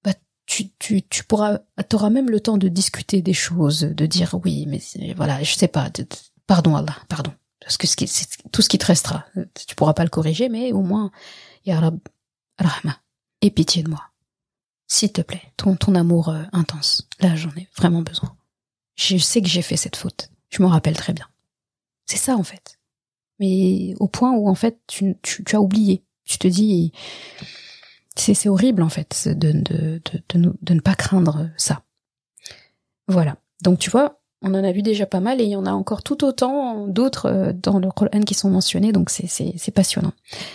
bah, tu, tu, tu pourras, t'auras même le temps de discuter des choses, de dire, oui, mais voilà, je sais pas, pardon Allah, pardon. Parce que c'est tout ce qui te restera. Tu pourras pas le corriger, mais au moins, Ya Rab, Rahma, et pitié de moi. S'il te plaît, ton, ton amour euh, intense. Là, j'en ai vraiment besoin. Je sais que j'ai fait cette faute. Je m'en rappelle très bien. C'est ça en fait. Mais au point où en fait tu, tu, tu as oublié. Tu te dis c'est horrible en fait de, de, de, de, ne pas craindre ça. Voilà. Donc tu vois, on en a vu déjà pas mal et il y en a encore tout autant d'autres euh, dans le Coran qui sont mentionnés, donc c'est passionnant.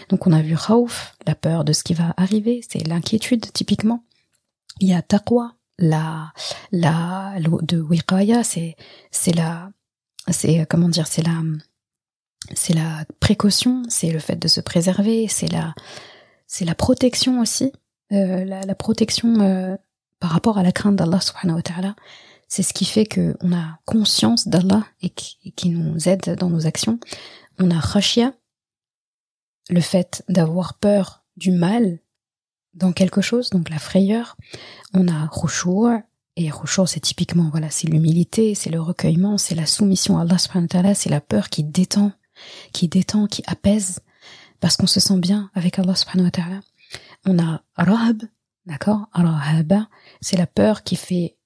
Donc on a vu Raouf, la peur de ce qui va arriver, c'est l'inquiétude typiquement. Il y a Taqwa, la, la, de Wiqaya, c'est, c'est la, c'est euh, comment dire, c'est la, c'est la précaution, c'est le fait de se préserver, c'est la, c'est la protection aussi, euh, la, la, protection euh, par rapport à la crainte d'Allah subhanahu wa ta'ala, c'est ce qui fait que on a conscience d'Allah et qui, nous aide dans nos actions. On a khashia, le fait d'avoir peur du mal dans quelque chose, donc la frayeur. On a khushu' et khushu' c'est typiquement voilà, c'est l'humilité, c'est le recueillement, c'est la soumission à Allah subhanahu c'est la peur qui détend, qui détend, qui apaise parce qu'on se sent bien avec Allah subhanahu wa. On a rahab, d'accord? Rahaba, c'est la peur qui fait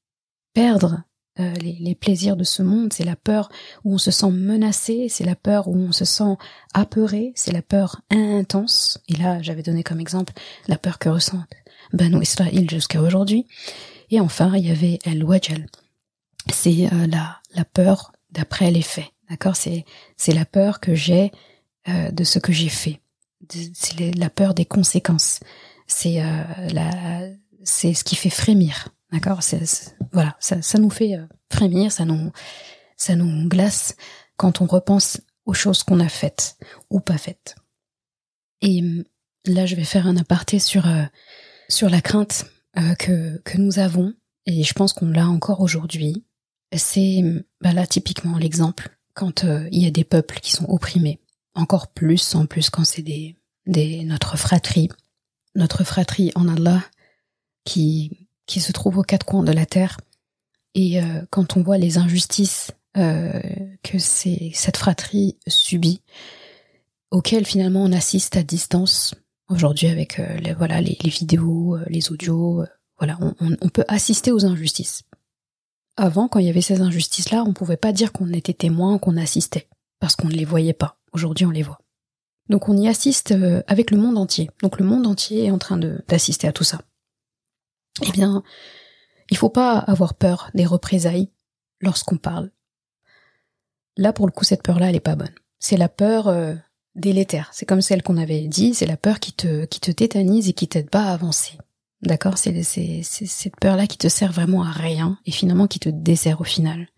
perdre euh, les, plaisirs de ce monde, c'est la peur où on se sent menacé, c'est la peur où on se sent apeuré, c'est la peur intense. Et là, j'avais donné comme exemple la peur que ressentent Banu Israël jusqu'à aujourd'hui. Et enfin, il y avait El Wajal. C'est euh, la, la peur d'après les faits. D'accord? C'est la peur que j'ai euh, de ce que j'ai fait. C'est la peur des conséquences. C'est la c'est ce qui fait frémir. D'accord? Voilà, ça, ça, nous fait euh, frémir, ça nous, ça nous glace quand on repense aux choses qu'on a faites ou pas faites. Et hum, là, je vais faire un aparté sur euh, sur la crainte euh, que que nous avons, et je pense qu'on l'a encore aujourd'hui. C'est bah là typiquement l'exemple quand il y a des peuples qui sont opprimés, encore plus en plus quand c'est des des notre fratrie, notre fratrie en Allah qui qui se trouve aux quatre coins de la terre. Et euh, quand on voit les injustices euh, que c'est cette fratrie subit, auxquelles finalement on assiste à distance aujourd'hui avec euh, les, voilà les, vidéos, les audios, voilà, on, peut assister aux injustices. Avant, quand il y avait ces injustices-là, on pouvait pas dire qu'on était témoin, qu'on assistait, parce qu'on ne les voyait pas. Aujourd'hui, on les voit. Donc on y assiste avec le monde entier. Donc le monde entier est en train d'assister à tout ça eh bien, il faut pas avoir peur des représailles lorsqu'on parle. Là, pour le coup, cette peur-là, elle est pas bonne. C'est la peur euh, délétère. C'est comme celle qu'on avait dit, c'est la peur qui te, qui te tétanise et qui t'aide pas à avancer. D'accord? C'est cette peur-là qui te sert vraiment à rien et finalement qui te dessert au final.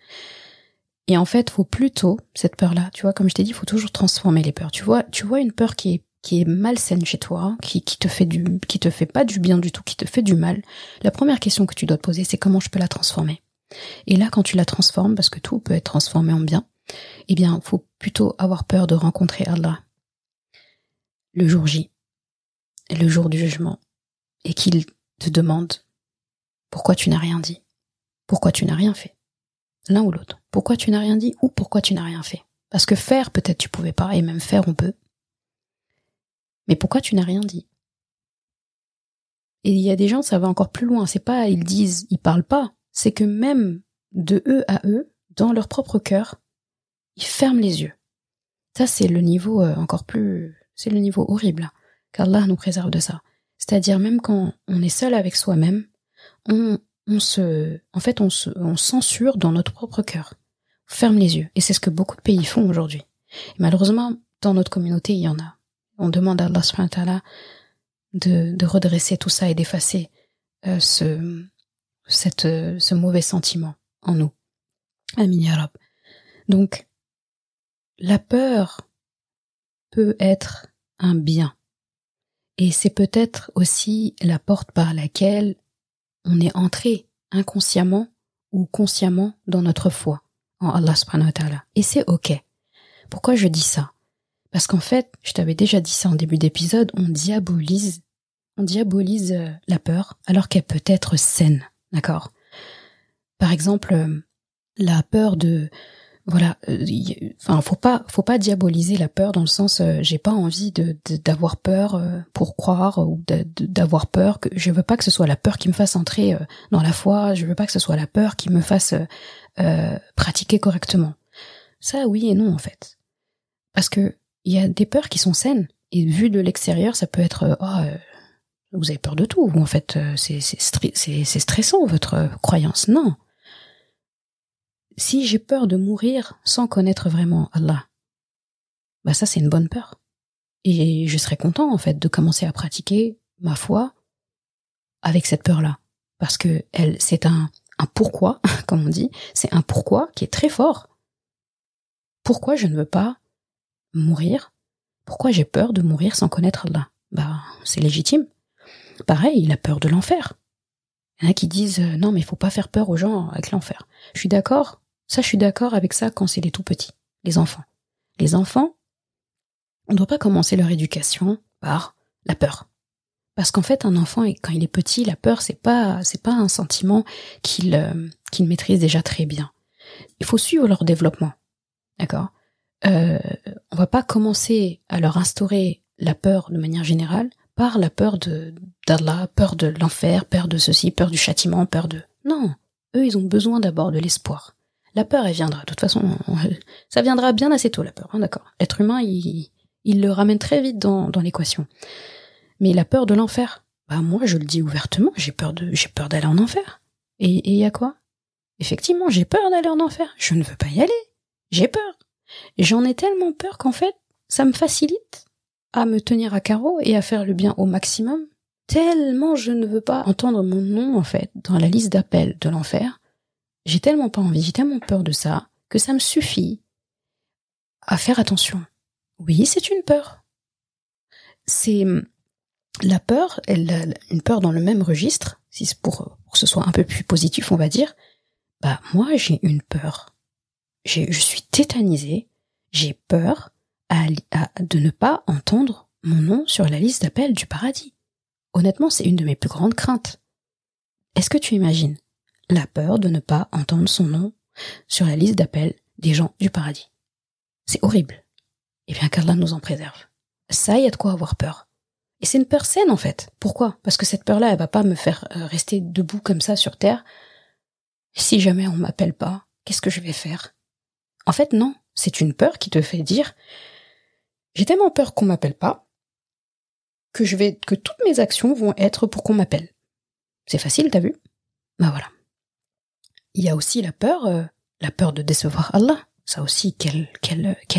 Et en fait, faut plutôt cette peur-là, tu vois, comme je t'ai dit, faut toujours transformer les peurs. Tu vois, tu vois une peur qui est qui est malsaine chez toi, qui, qui te fait du, qui te fait pas du bien du tout, qui te fait du mal, la première question que tu dois te poser, c'est comment je peux la transformer? Et là, quand tu la transformes, parce que tout peut être transformé en bien, eh bien, faut plutôt avoir peur de rencontrer Allah le jour J, le jour du jugement, et qu'il te demande pourquoi tu n'as rien dit, pourquoi tu n'as rien fait, l'un ou l'autre, pourquoi tu n'as rien dit ou pourquoi tu n'as rien fait. Parce que faire, peut-être tu pouvais pas, et même faire, on peut, mais pourquoi tu n'as rien dit? Et il y a des gens, ça va encore plus loin. C'est pas, ils disent, ils parlent pas. C'est que même de eux à eux, dans leur propre cœur, ils ferment les yeux. Ça, c'est le niveau euh, encore plus, c'est le niveau horrible. Qu'Allah nous préserve de ça. C'est-à-dire même quand on est seul avec soi-même, on, on se, en fait, on se, on censure dans notre propre cœur. On ferme les yeux. Et c'est ce que beaucoup de pays font aujourd'hui. Malheureusement, dans notre communauté, il y en a. On demande à Allah subhanahu de, de redresser tout ça et d'effacer euh, ce, cette, euh, ce mauvais sentiment en nous. Amin Donc, la peur peut être un bien. Et c'est peut-être aussi la porte par laquelle on est entré inconsciemment ou consciemment dans notre foi en Allah subhanahu wa ta'ala. Et c'est ok. Pourquoi je dis ça? Parce qu'en fait, je t'avais déjà dit ça en début d'épisode, on diabolise, on diabolise euh, la peur alors qu'elle peut être saine, d'accord? Par exemple, euh, la peur de, voilà, euh, enfin, faut pas, faut pas diaboliser la peur dans le sens, j'ai pas envie de d'avoir peur pour croire ou d'avoir peur que je veux pas que ce soit la peur qui me fasse entrer dans la foi, je veux pas que ce soit la peur qui me fasse pratiquer correctement. Ça, oui et non en fait, parce que il y a des peurs qui sont saines. Et vu de l'extérieur, ça peut être euh, oh, euh, vous avez peur de tout, ou en fait euh, c'est c'est stressant votre croyance. Non. Si j'ai peur de mourir sans connaître vraiment Allah, bah ça c'est une bonne peur. Et je serais content en fait de commencer à pratiquer ma foi avec cette peur-là, parce que elle c'est un un pourquoi, comme on dit, c'est un pourquoi qui est très fort. Pourquoi je ne veux pas mourir? Pourquoi j'ai peur de mourir sans connaître Allah? Bah, c'est légitime. Pareil, il a peur de l'enfer. Il y en a qui disent euh, non mais il faut pas faire peur aux gens avec l'enfer. Je suis d'accord. Ça, je suis d'accord avec ça quand c'est les tout petits, les enfants. Les enfants, on ne doit pas commencer leur éducation par la peur. Parce qu'en fait, un enfant, quand il est petit, la peur, c'est pas, c'est pas un sentiment qu'il euh, qu'il maîtrise déjà très bien. Il faut suivre leur développement, d'accord? Euh, On va pas commencer à leur instaurer la peur de manière générale par la peur de d'Allah, peur de l'enfer, peur de ceci, peur du châtiment, peur de non. Eux, ils ont besoin d'abord de l'espoir. La peur, elle viendra. De toute façon, ça viendra bien assez tôt, la peur. Hein, d'accord. L'être humain, il, le ramène très vite dans, dans l'équation. Mais la peur de l'enfer, bah moi je le dis ouvertement, j'ai peur de j'ai peur d'aller en enfer. Et il y a quoi? Effectivement, j'ai peur d'aller en enfer. Je ne veux pas y aller. J'ai peur. J'en ai tellement peur qu'en fait, ça me facilite à me tenir à carreau et à faire le bien au maximum. Tellement je ne veux pas entendre mon nom en fait dans la liste d'appels de l'enfer. J'ai tellement pas envie, j'ai tellement peur de ça que ça me suffit à faire attention. Oui, c'est une peur. C'est la peur, elle, une peur dans le même registre, si c'est pour, que ce soit un peu plus positif, on va dire, bah moi j'ai une peur. je suis tétanisée, j'ai peur à, de ne pas entendre mon nom sur la liste d'appel du paradis. Honnêtement, c'est une de mes plus grandes craintes. Est-ce que tu imagines la peur de ne pas entendre son nom sur la liste d'appel des gens du paradis C'est horrible. Eh bien qu'Allah nous en préserve. Ça, y a de quoi avoir peur. Et c'est une peur saine en fait. Pourquoi? Parce que cette peur-là, elle va pas me faire euh, rester debout comme ça sur terre. Si jamais on m'appelle pas, qu'est-ce que je vais faire? En fait, non. C'est une peur qui te fait dire j'ai tellement peur qu'on m'appelle pas que je vais que toutes mes actions vont être pour qu'on m'appelle. C'est facile, t'as vu? Bah voilà. Il y a aussi la peur, euh, la peur de décevoir Allah. Ça aussi, quelle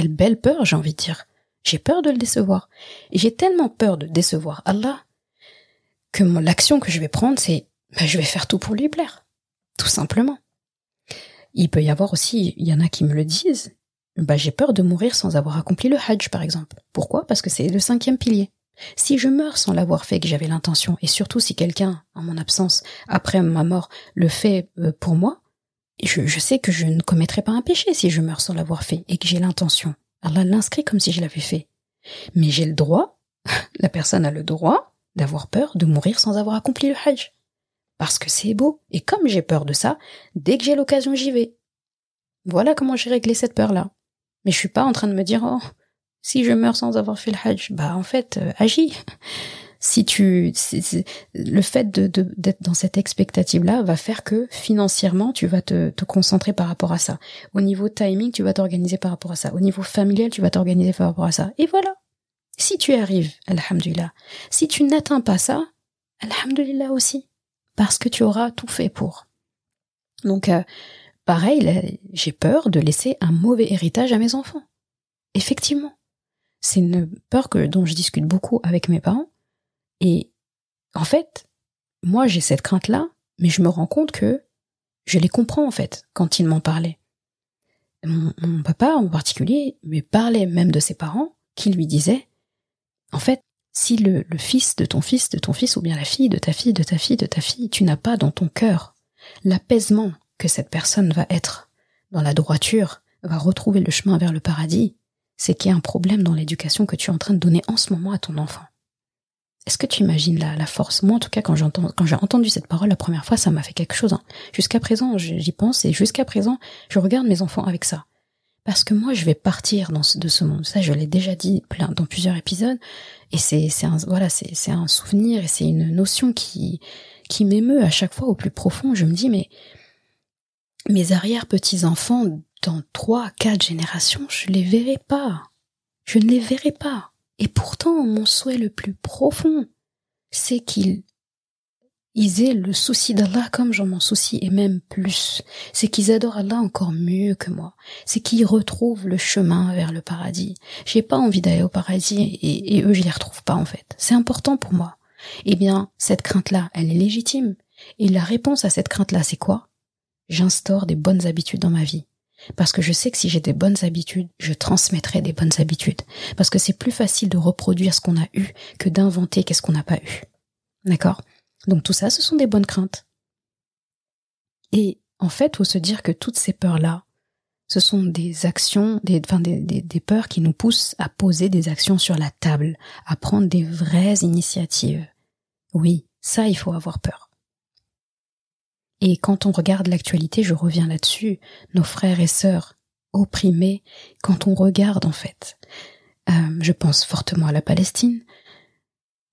belle peur, j'ai envie de dire. J'ai peur de le décevoir. J'ai tellement peur de décevoir Allah que l'action que je vais prendre, c'est bah, je vais faire tout pour lui plaire. Tout simplement. Il peut y avoir aussi, il y en a qui me le disent, bah, j'ai peur de mourir sans avoir accompli le Hajj, par exemple. Pourquoi? Parce que c'est le cinquième pilier. Si je meurs sans l'avoir fait, que j'avais l'intention, et surtout si quelqu'un, en mon absence, après ma mort, le fait euh, pour moi, je, sais que je ne commettrai pas un péché si je meurs sans l'avoir fait et que j'ai l'intention. Allah l'inscrit comme si je l'avais fait. Mais j'ai le droit, la personne a le droit d'avoir peur de mourir sans avoir accompli le Hajj. Parce que c'est beau. Et comme j'ai peur de ça, dès que j'ai l'occasion, j'y vais. Voilà comment j'ai réglé cette peur-là. Mais je suis pas en train de me dire, oh, si je meurs sans avoir fait le Hajj, bah en fait, euh, agis si tu le fait de d'être dans cette expectative là va faire que financièrement tu vas te, te concentrer par rapport à ça. Au niveau timing tu vas t'organiser par rapport à ça. Au niveau familial tu vas t'organiser par rapport à ça. Et voilà. Si tu arrives alhamdulillah. Si tu n'atteins pas ça alhamdulillah aussi. Parce que tu auras tout fait pour. Donc euh, pareil j'ai peur de laisser un mauvais héritage à mes enfants. Effectivement. C'est une peur que dont je discute beaucoup avec mes parents et en fait, moi j'ai cette crainte-là, mais je me rends compte que je les comprends en fait quand ils m'en parlaient. Mon, papa en particulier me parlait même de ses parents qui lui disaient, en fait, si le, le fils de ton fils, de ton fils, ou bien la fille de ta fille, de ta fille, de ta fille, tu n'as pas dans ton cœur l'apaisement que cette personne va être dans la droiture, va retrouver le chemin vers le paradis, c'est qu'il y a un problème dans l'éducation que tu es en train de donner en ce moment à ton enfant. Est-ce que tu imagines la, la force? Moi, en tout cas, quand j'ai entendu cette parole la première fois, ça m'a fait quelque chose. Hein. Jusqu'à présent, j'y pense et jusqu'à présent, je regarde mes enfants avec ça. Parce que moi, je vais partir de ce monde. Ça, je l'ai déjà dit plein, dans plusieurs épisodes. Et c'est, un, voilà, c'est, un souvenir et c'est une notion qui, qui m'émeut à chaque fois au plus profond. Je me dis, mais mes arrière petits enfants, dans trois, quatre générations, je les verrai pas. Je ne les verrai pas. Et pourtant, mon souhait le plus profond, c'est qu'ils aient le souci d'Allah comme j'en m'en soucie et même plus. C'est qu'ils adorent Allah encore mieux que moi. C'est qu'ils retrouvent le chemin vers le paradis. J'ai pas envie d'aller au paradis et, et eux je les retrouve pas en fait. C'est important pour moi. Eh bien, cette crainte-là, elle est légitime. Et la réponse à cette crainte-là, c'est quoi? J'instaure des bonnes habitudes dans ma vie. Parce que je sais que si j'ai des bonnes habitudes, je transmettrai des bonnes habitudes. Parce que c'est plus facile de reproduire ce qu'on a eu que d'inventer qu'est-ce qu'on n'a pas eu. D'accord? Donc tout ça, ce sont des bonnes craintes. Et en fait, faut se dire que toutes ces peurs-là, ce sont des actions, des, des, peurs qui nous poussent à poser des actions sur la table, à prendre des vraies initiatives. Oui, ça, il faut avoir peur. Et quand on regarde l'actualité, je reviens là-dessus, nos frères et sœurs opprimés, quand on regarde en fait, euh, je pense fortement à la Palestine,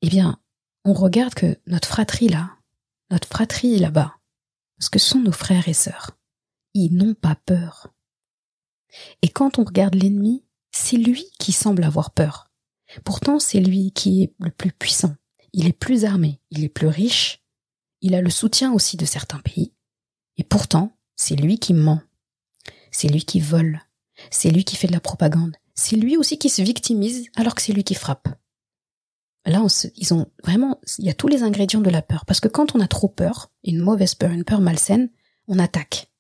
eh bien, on regarde que notre fratrie là, notre fratrie là-bas, parce que ce sont nos frères et sœurs, ils n'ont pas peur. Et quand on regarde l'ennemi, c'est lui qui semble avoir peur. Pourtant, c'est lui qui est le plus puissant. Il est plus armé, il est plus riche, il a le soutien aussi de certains pays. Et pourtant, c'est lui qui ment. C'est lui qui vole. C'est lui qui fait de la propagande. C'est lui aussi qui se victimise alors que c'est lui qui frappe. Là, ils ont vraiment, il y a tous les ingrédients de la peur. Parce que quand on a trop peur, une mauvaise peur, une peur malsaine, on attaque.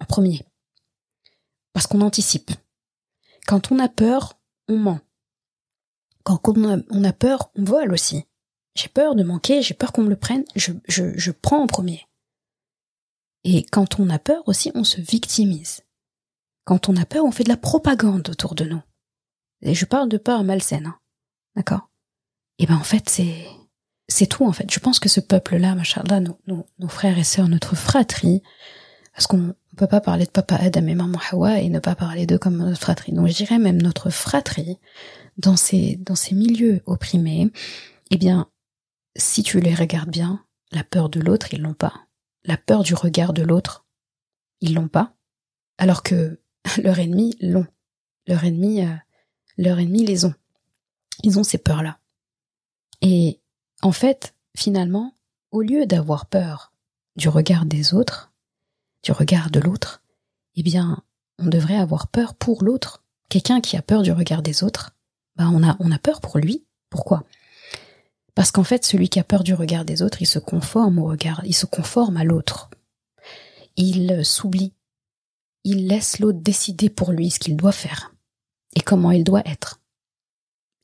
En premier. Parce qu'on anticipe. Quand on a peur, on ment. Quand on a peur, on vole aussi. J'ai peur de manquer, j'ai peur qu'on me le prenne, je, je, je prends en premier. Et quand on a peur aussi, on se victimise. Quand on a peur, on fait de la propagande autour de nous. Et je parle de peur malsaine, hein. d'accord? Et ben en fait, c'est c'est tout en fait. Je pense que ce peuple-là, machallah, nos, nos, nos frères et sœurs, notre fratrie, parce qu'on ne peut pas parler de papa Adam et maman Hawa et ne pas parler d'eux comme notre fratrie. Donc je dirais même notre fratrie dans ces dans ces milieux opprimés. Eh bien, si tu les regardes bien, la peur de l'autre, ils l'ont pas. La peur du regard de l'autre, ils l'ont pas. Alors que leur ennemi l'ont. Leur ennemi, euh, leur ennemi les ont. Ils ont ces peurs-là. Et en fait, finalement, au lieu d'avoir peur du regard des autres, du regard de l'autre, eh bien, on devrait avoir peur pour l'autre. Quelqu'un qui a peur du regard des autres, bah on a on a peur pour lui. Pourquoi? Parce qu'en fait, celui qui a peur du regard des autres, il se conforme au regard, il se conforme à l'autre. Il s'oublie. Il laisse l'autre décider pour lui ce qu'il doit faire et comment il doit être.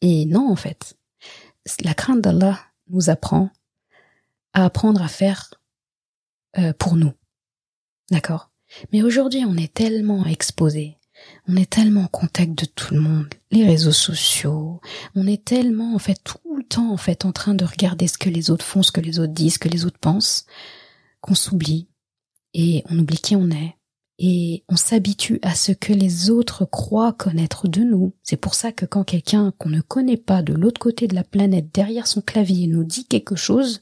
Et non, en fait. La crainte d'Allah nous apprend à apprendre à faire euh, pour nous. D'accord? Mais aujourd'hui, on est tellement exposé on est tellement en contact de tout le monde, les réseaux sociaux, on est tellement en fait tout le temps en fait en train de regarder ce que les autres font, ce que les autres disent, ce que les autres pensent, qu'on s'oublie et on oublie qui on est. Et on s'habitue à ce que les autres croient connaître de nous. C'est pour ça que quand quelqu'un qu'on ne connaît pas de l'autre côté de la planète derrière son clavier nous dit quelque chose,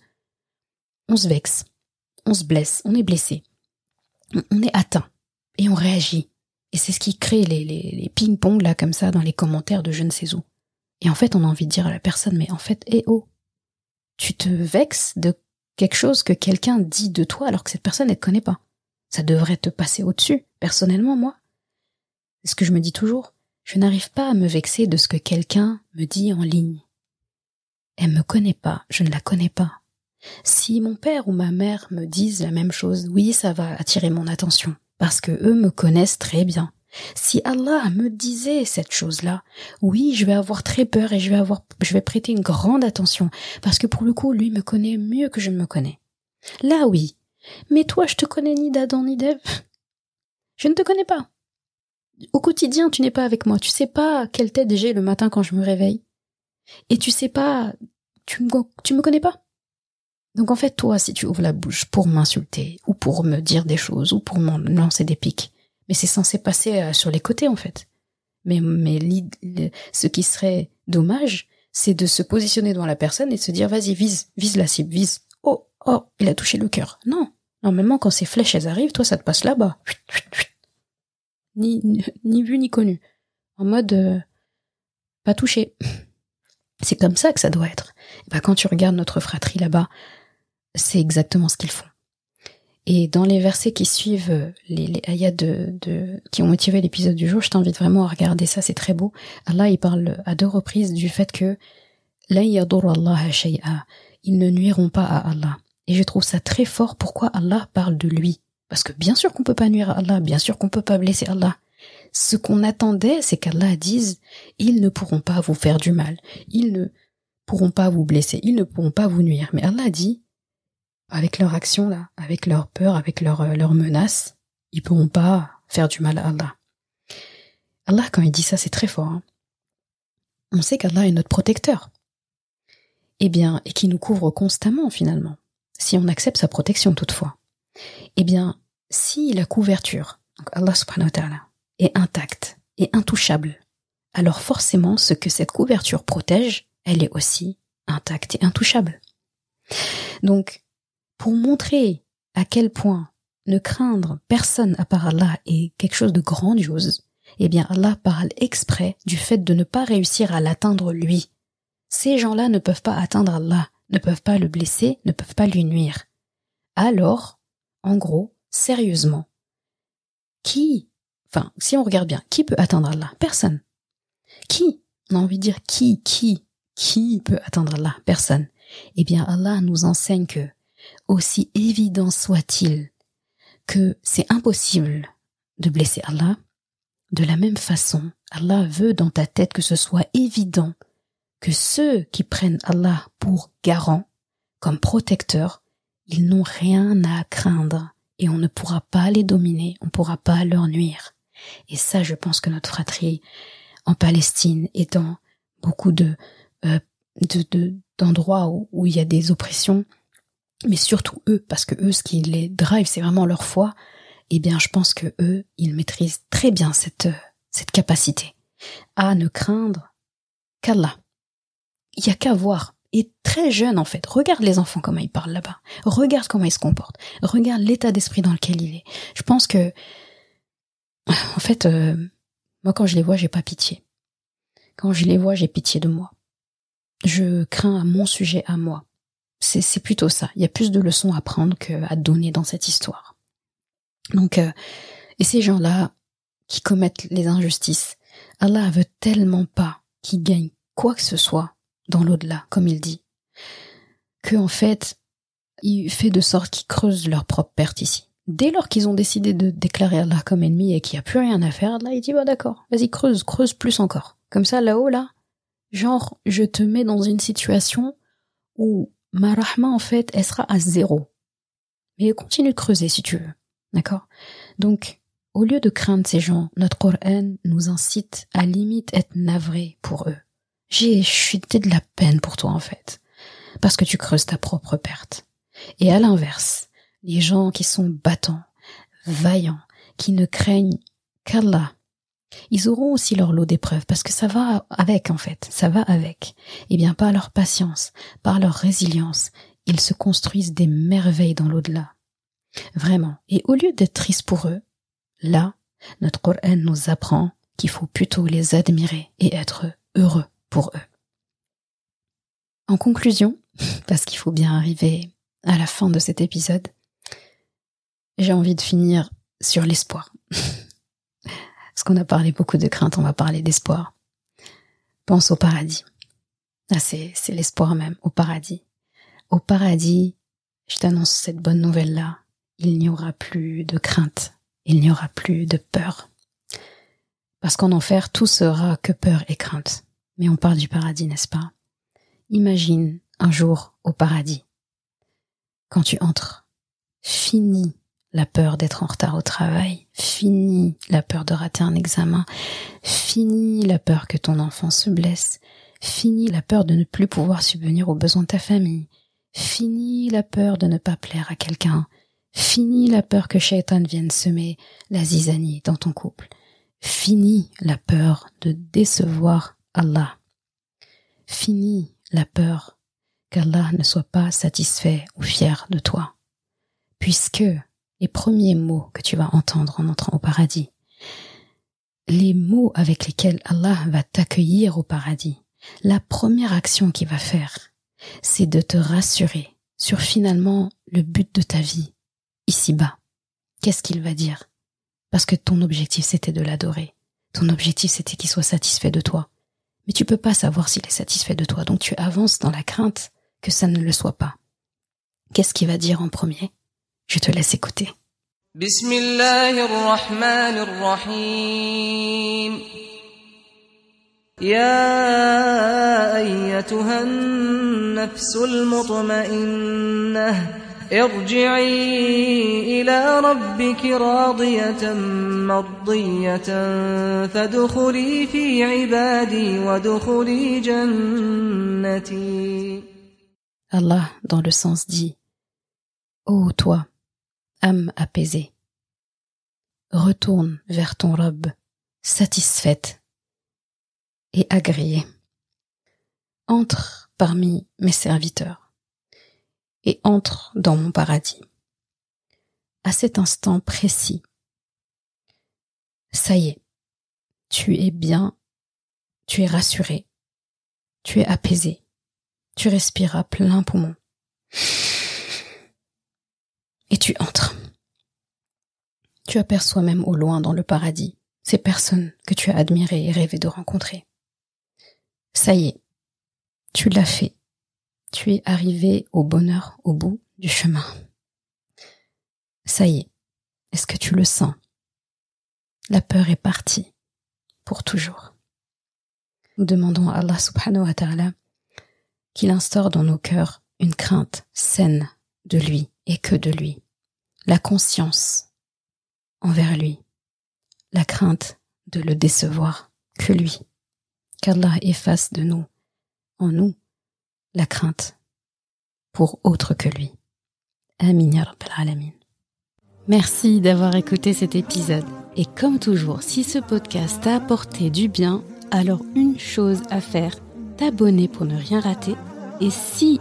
on se vexe, on se blesse, on est blessé, on est atteint et on réagit et c'est ce qui crée les, ping-pong là comme ça dans les commentaires de je ne sais où. Et en fait, on a envie de dire à la personne, mais en fait, eh oh, tu te vexes de quelque chose que quelqu'un dit de toi alors que cette personne ne te connaît pas. Ça devrait te passer au-dessus. Personnellement, moi, c'est ce que je me dis toujours. Je n'arrive pas à me vexer de ce que quelqu'un me dit en ligne. Elle me connaît pas, je ne la connais pas. Si mon père ou ma mère me disent la même chose, oui, ça va attirer mon attention parce que eux me connaissent très bien. Si Allah me disait cette chose-là, oui, je vais avoir très peur et je vais avoir, je vais prêter une grande attention, parce que pour le coup, lui me connaît mieux que je ne me connais. Là, oui. Mais toi, je te connais ni d'Adam ni d'Ève. Je ne te connais pas. Au quotidien, tu n'es pas avec moi. Tu sais pas quelle tête j'ai le matin quand je me réveille. Et tu sais pas, tu me, tu me connais pas. Donc en fait, toi, si tu ouvres la bouche pour m'insulter, ou pour me dire des choses, ou pour m'en lancer des pics, mais c'est censé passer euh, sur les côtés en fait. Mais, ce qui serait dommage, c'est de se positionner devant la personne et de se dire vas-y, vise, vise la cible, vise. Oh, oh, il a touché le cœur. Non. Normalement, quand ces flèches elles arrivent, toi, ça te passe là-bas. Ni, ni, vu ni connu. En mode euh, pas touché. C'est comme ça que ça doit être. Bah, quand tu regardes notre fratrie là-bas, c'est exactement ce qu'ils font. Et dans les versets qui suivent, les, les ayats de, qui ont motivé l'épisode du jour, je t'invite vraiment à regarder ça, c'est très beau. Allah, il parle à deux reprises du fait que ils ne nuiront pas à Allah. Et je trouve ça très fort pourquoi Allah parle de lui. Parce que bien sûr qu'on peut pas nuire à Allah, bien sûr qu'on peut pas blesser Allah. Ce qu'on attendait, c'est qu'Allah dise, ils ne pourront pas vous faire du mal, ils ne pourront pas vous blesser, ils ne pourront pas vous nuire. Mais Allah dit, avec leur action là, avec leur peur, avec leur, euh, leur menace, ils pourront pas faire du mal à Allah. Allah, quand il dit ça, c'est très fort. Hein. On sait qu'Allah est notre protecteur. Eh bien, et qui nous couvre constamment finalement, si on accepte sa protection toutefois. Eh bien, si la couverture, donc Allah subhanahu wa ta'ala, est intacte et intouchable, alors forcément ce que cette couverture protège, elle est aussi intacte et intouchable. Donc, pour montrer à quel point ne craindre personne à part Allah est quelque chose de grandiose, eh bien Allah parle exprès du fait de ne pas réussir à l'atteindre lui. Ces gens-là ne peuvent pas atteindre Allah, ne peuvent pas le blesser, ne peuvent pas lui nuire. Alors, en gros, sérieusement, qui, enfin, si on regarde bien, qui peut atteindre Allah? Personne. Qui? On a envie de dire qui, qui, qui peut atteindre Allah? Personne. Eh bien, Allah nous enseigne que, aussi évident soit-il que c'est impossible de blesser Allah, de la même façon, Allah veut dans ta tête que ce soit évident que ceux qui prennent Allah pour garant, comme protecteur, ils n'ont rien à craindre et on ne pourra pas les dominer, on ne pourra pas leur nuire. Et ça, je pense que notre fratrie en Palestine et dans beaucoup de euh, d'endroits où, où il y a des oppressions, mais surtout eux, parce que eux, ce qui les drive, c'est vraiment leur foi. Eh bien, je pense que eux, ils maîtrisent très bien cette cette capacité à ne craindre qu'Allah. Il y a qu'à voir. Et très jeune en fait. Regarde les enfants comment ils parlent là-bas. Regarde comment ils se comportent. Regarde l'état d'esprit dans lequel il est. Je pense que, en fait, euh, moi quand je les vois, j'ai pas pitié. Quand je les vois, j'ai pitié de moi. Je crains à mon sujet à moi. C'est plutôt ça. Il y a plus de leçons à prendre qu'à donner dans cette histoire. Donc, euh, et ces gens-là qui commettent les injustices, Allah veut tellement pas qu'ils gagnent quoi que ce soit dans l'au-delà, comme il dit, que en fait, il fait de sorte qu'ils creusent leur propre perte ici. Dès lors qu'ils ont décidé de déclarer Allah comme ennemi et qu'il n'y a plus rien à faire, Allah il dit bah d'accord, vas-y creuse, creuse plus encore. Comme ça là-haut là, genre je te mets dans une situation où ma rahma, en fait, elle sera à zéro. Mais continue de creuser si tu veux. D'accord? Donc, au lieu de craindre ces gens, notre Coran nous incite à limite être navré pour eux. J'ai, suis de la peine pour toi, en fait. Parce que tu creuses ta propre perte. Et à l'inverse, les gens qui sont battants, vaillants, qui ne craignent qu'Allah, ils auront aussi leur lot d'épreuves parce que ça va avec en fait, ça va avec. Eh bien par leur patience, par leur résilience, ils se construisent des merveilles dans l'au-delà. Vraiment. Et au lieu d'être triste pour eux, là, notre Coran nous apprend qu'il faut plutôt les admirer et être heureux pour eux. En conclusion, parce qu'il faut bien arriver à la fin de cet épisode, j'ai envie de finir sur l'espoir. Parce qu'on a parlé beaucoup de crainte, on va parler d'espoir. Pense au paradis. Ah, c'est, l'espoir même, au paradis. Au paradis, je t'annonce cette bonne nouvelle-là. Il n'y aura plus de crainte. Il n'y aura plus de peur. Parce qu'en enfer, tout sera que peur et crainte. Mais on parle du paradis, n'est-ce pas? Imagine un jour au paradis. Quand tu entres, fini la peur d'être en retard au travail, fini la peur de rater un examen, fini la peur que ton enfant se blesse, fini la peur de ne plus pouvoir subvenir aux besoins de ta famille, fini la peur de ne pas plaire à quelqu'un, fini la peur que Shaitan vienne semer la zizanie dans ton couple, fini la peur de décevoir Allah, fini la peur qu'Allah ne soit pas satisfait ou fier de toi, puisque les premiers mots que tu vas entendre en entrant au paradis, les mots avec lesquels Allah va t'accueillir au paradis, la première action qu'il va faire, c'est de te rassurer sur finalement le but de ta vie, ici-bas. Qu'est-ce qu'il va dire? Parce que ton objectif c'était de l'adorer. Ton objectif c'était qu'il soit satisfait de toi. Mais tu peux pas savoir s'il est satisfait de toi, donc tu avances dans la crainte que ça ne le soit pas. Qu'est-ce qu'il va dire en premier? je te laisse écouter. بسم الله الرحمن الرحيم يا أيتها النفس المطمئنة ارجعي إلى ربك راضية مرضية فادخلي في عبادي وادخلي جنتي Allah, dans le sens dit Ô toi, âme apaisée, retourne vers ton robe, satisfaite et agréée. Entre parmi mes serviteurs et entre dans mon paradis. À cet instant précis, ça y est, tu es bien, tu es rassuré, tu es apaisé, tu respires à plein poumon. Et tu entres. Tu aperçois même au loin dans le paradis ces personnes que tu as admirées et rêvé de rencontrer. Ça y est, tu l'as fait. Tu es arrivé au bonheur au bout du chemin. Ça y est, est-ce que tu le sens? La peur est partie pour toujours. Nous demandons à Allah subhanahu wa ta'ala qu'il instaure dans nos cœurs une crainte saine de lui et que de lui, la conscience envers lui, la crainte de le décevoir que lui, qu'Allah efface de nous, en nous, la crainte pour autre que lui. Amin ya Rabbal Alamin. Merci d'avoir écouté cet épisode. Et comme toujours, si ce podcast t'a apporté du bien, alors une chose à faire, t'abonner pour ne rien rater. Et si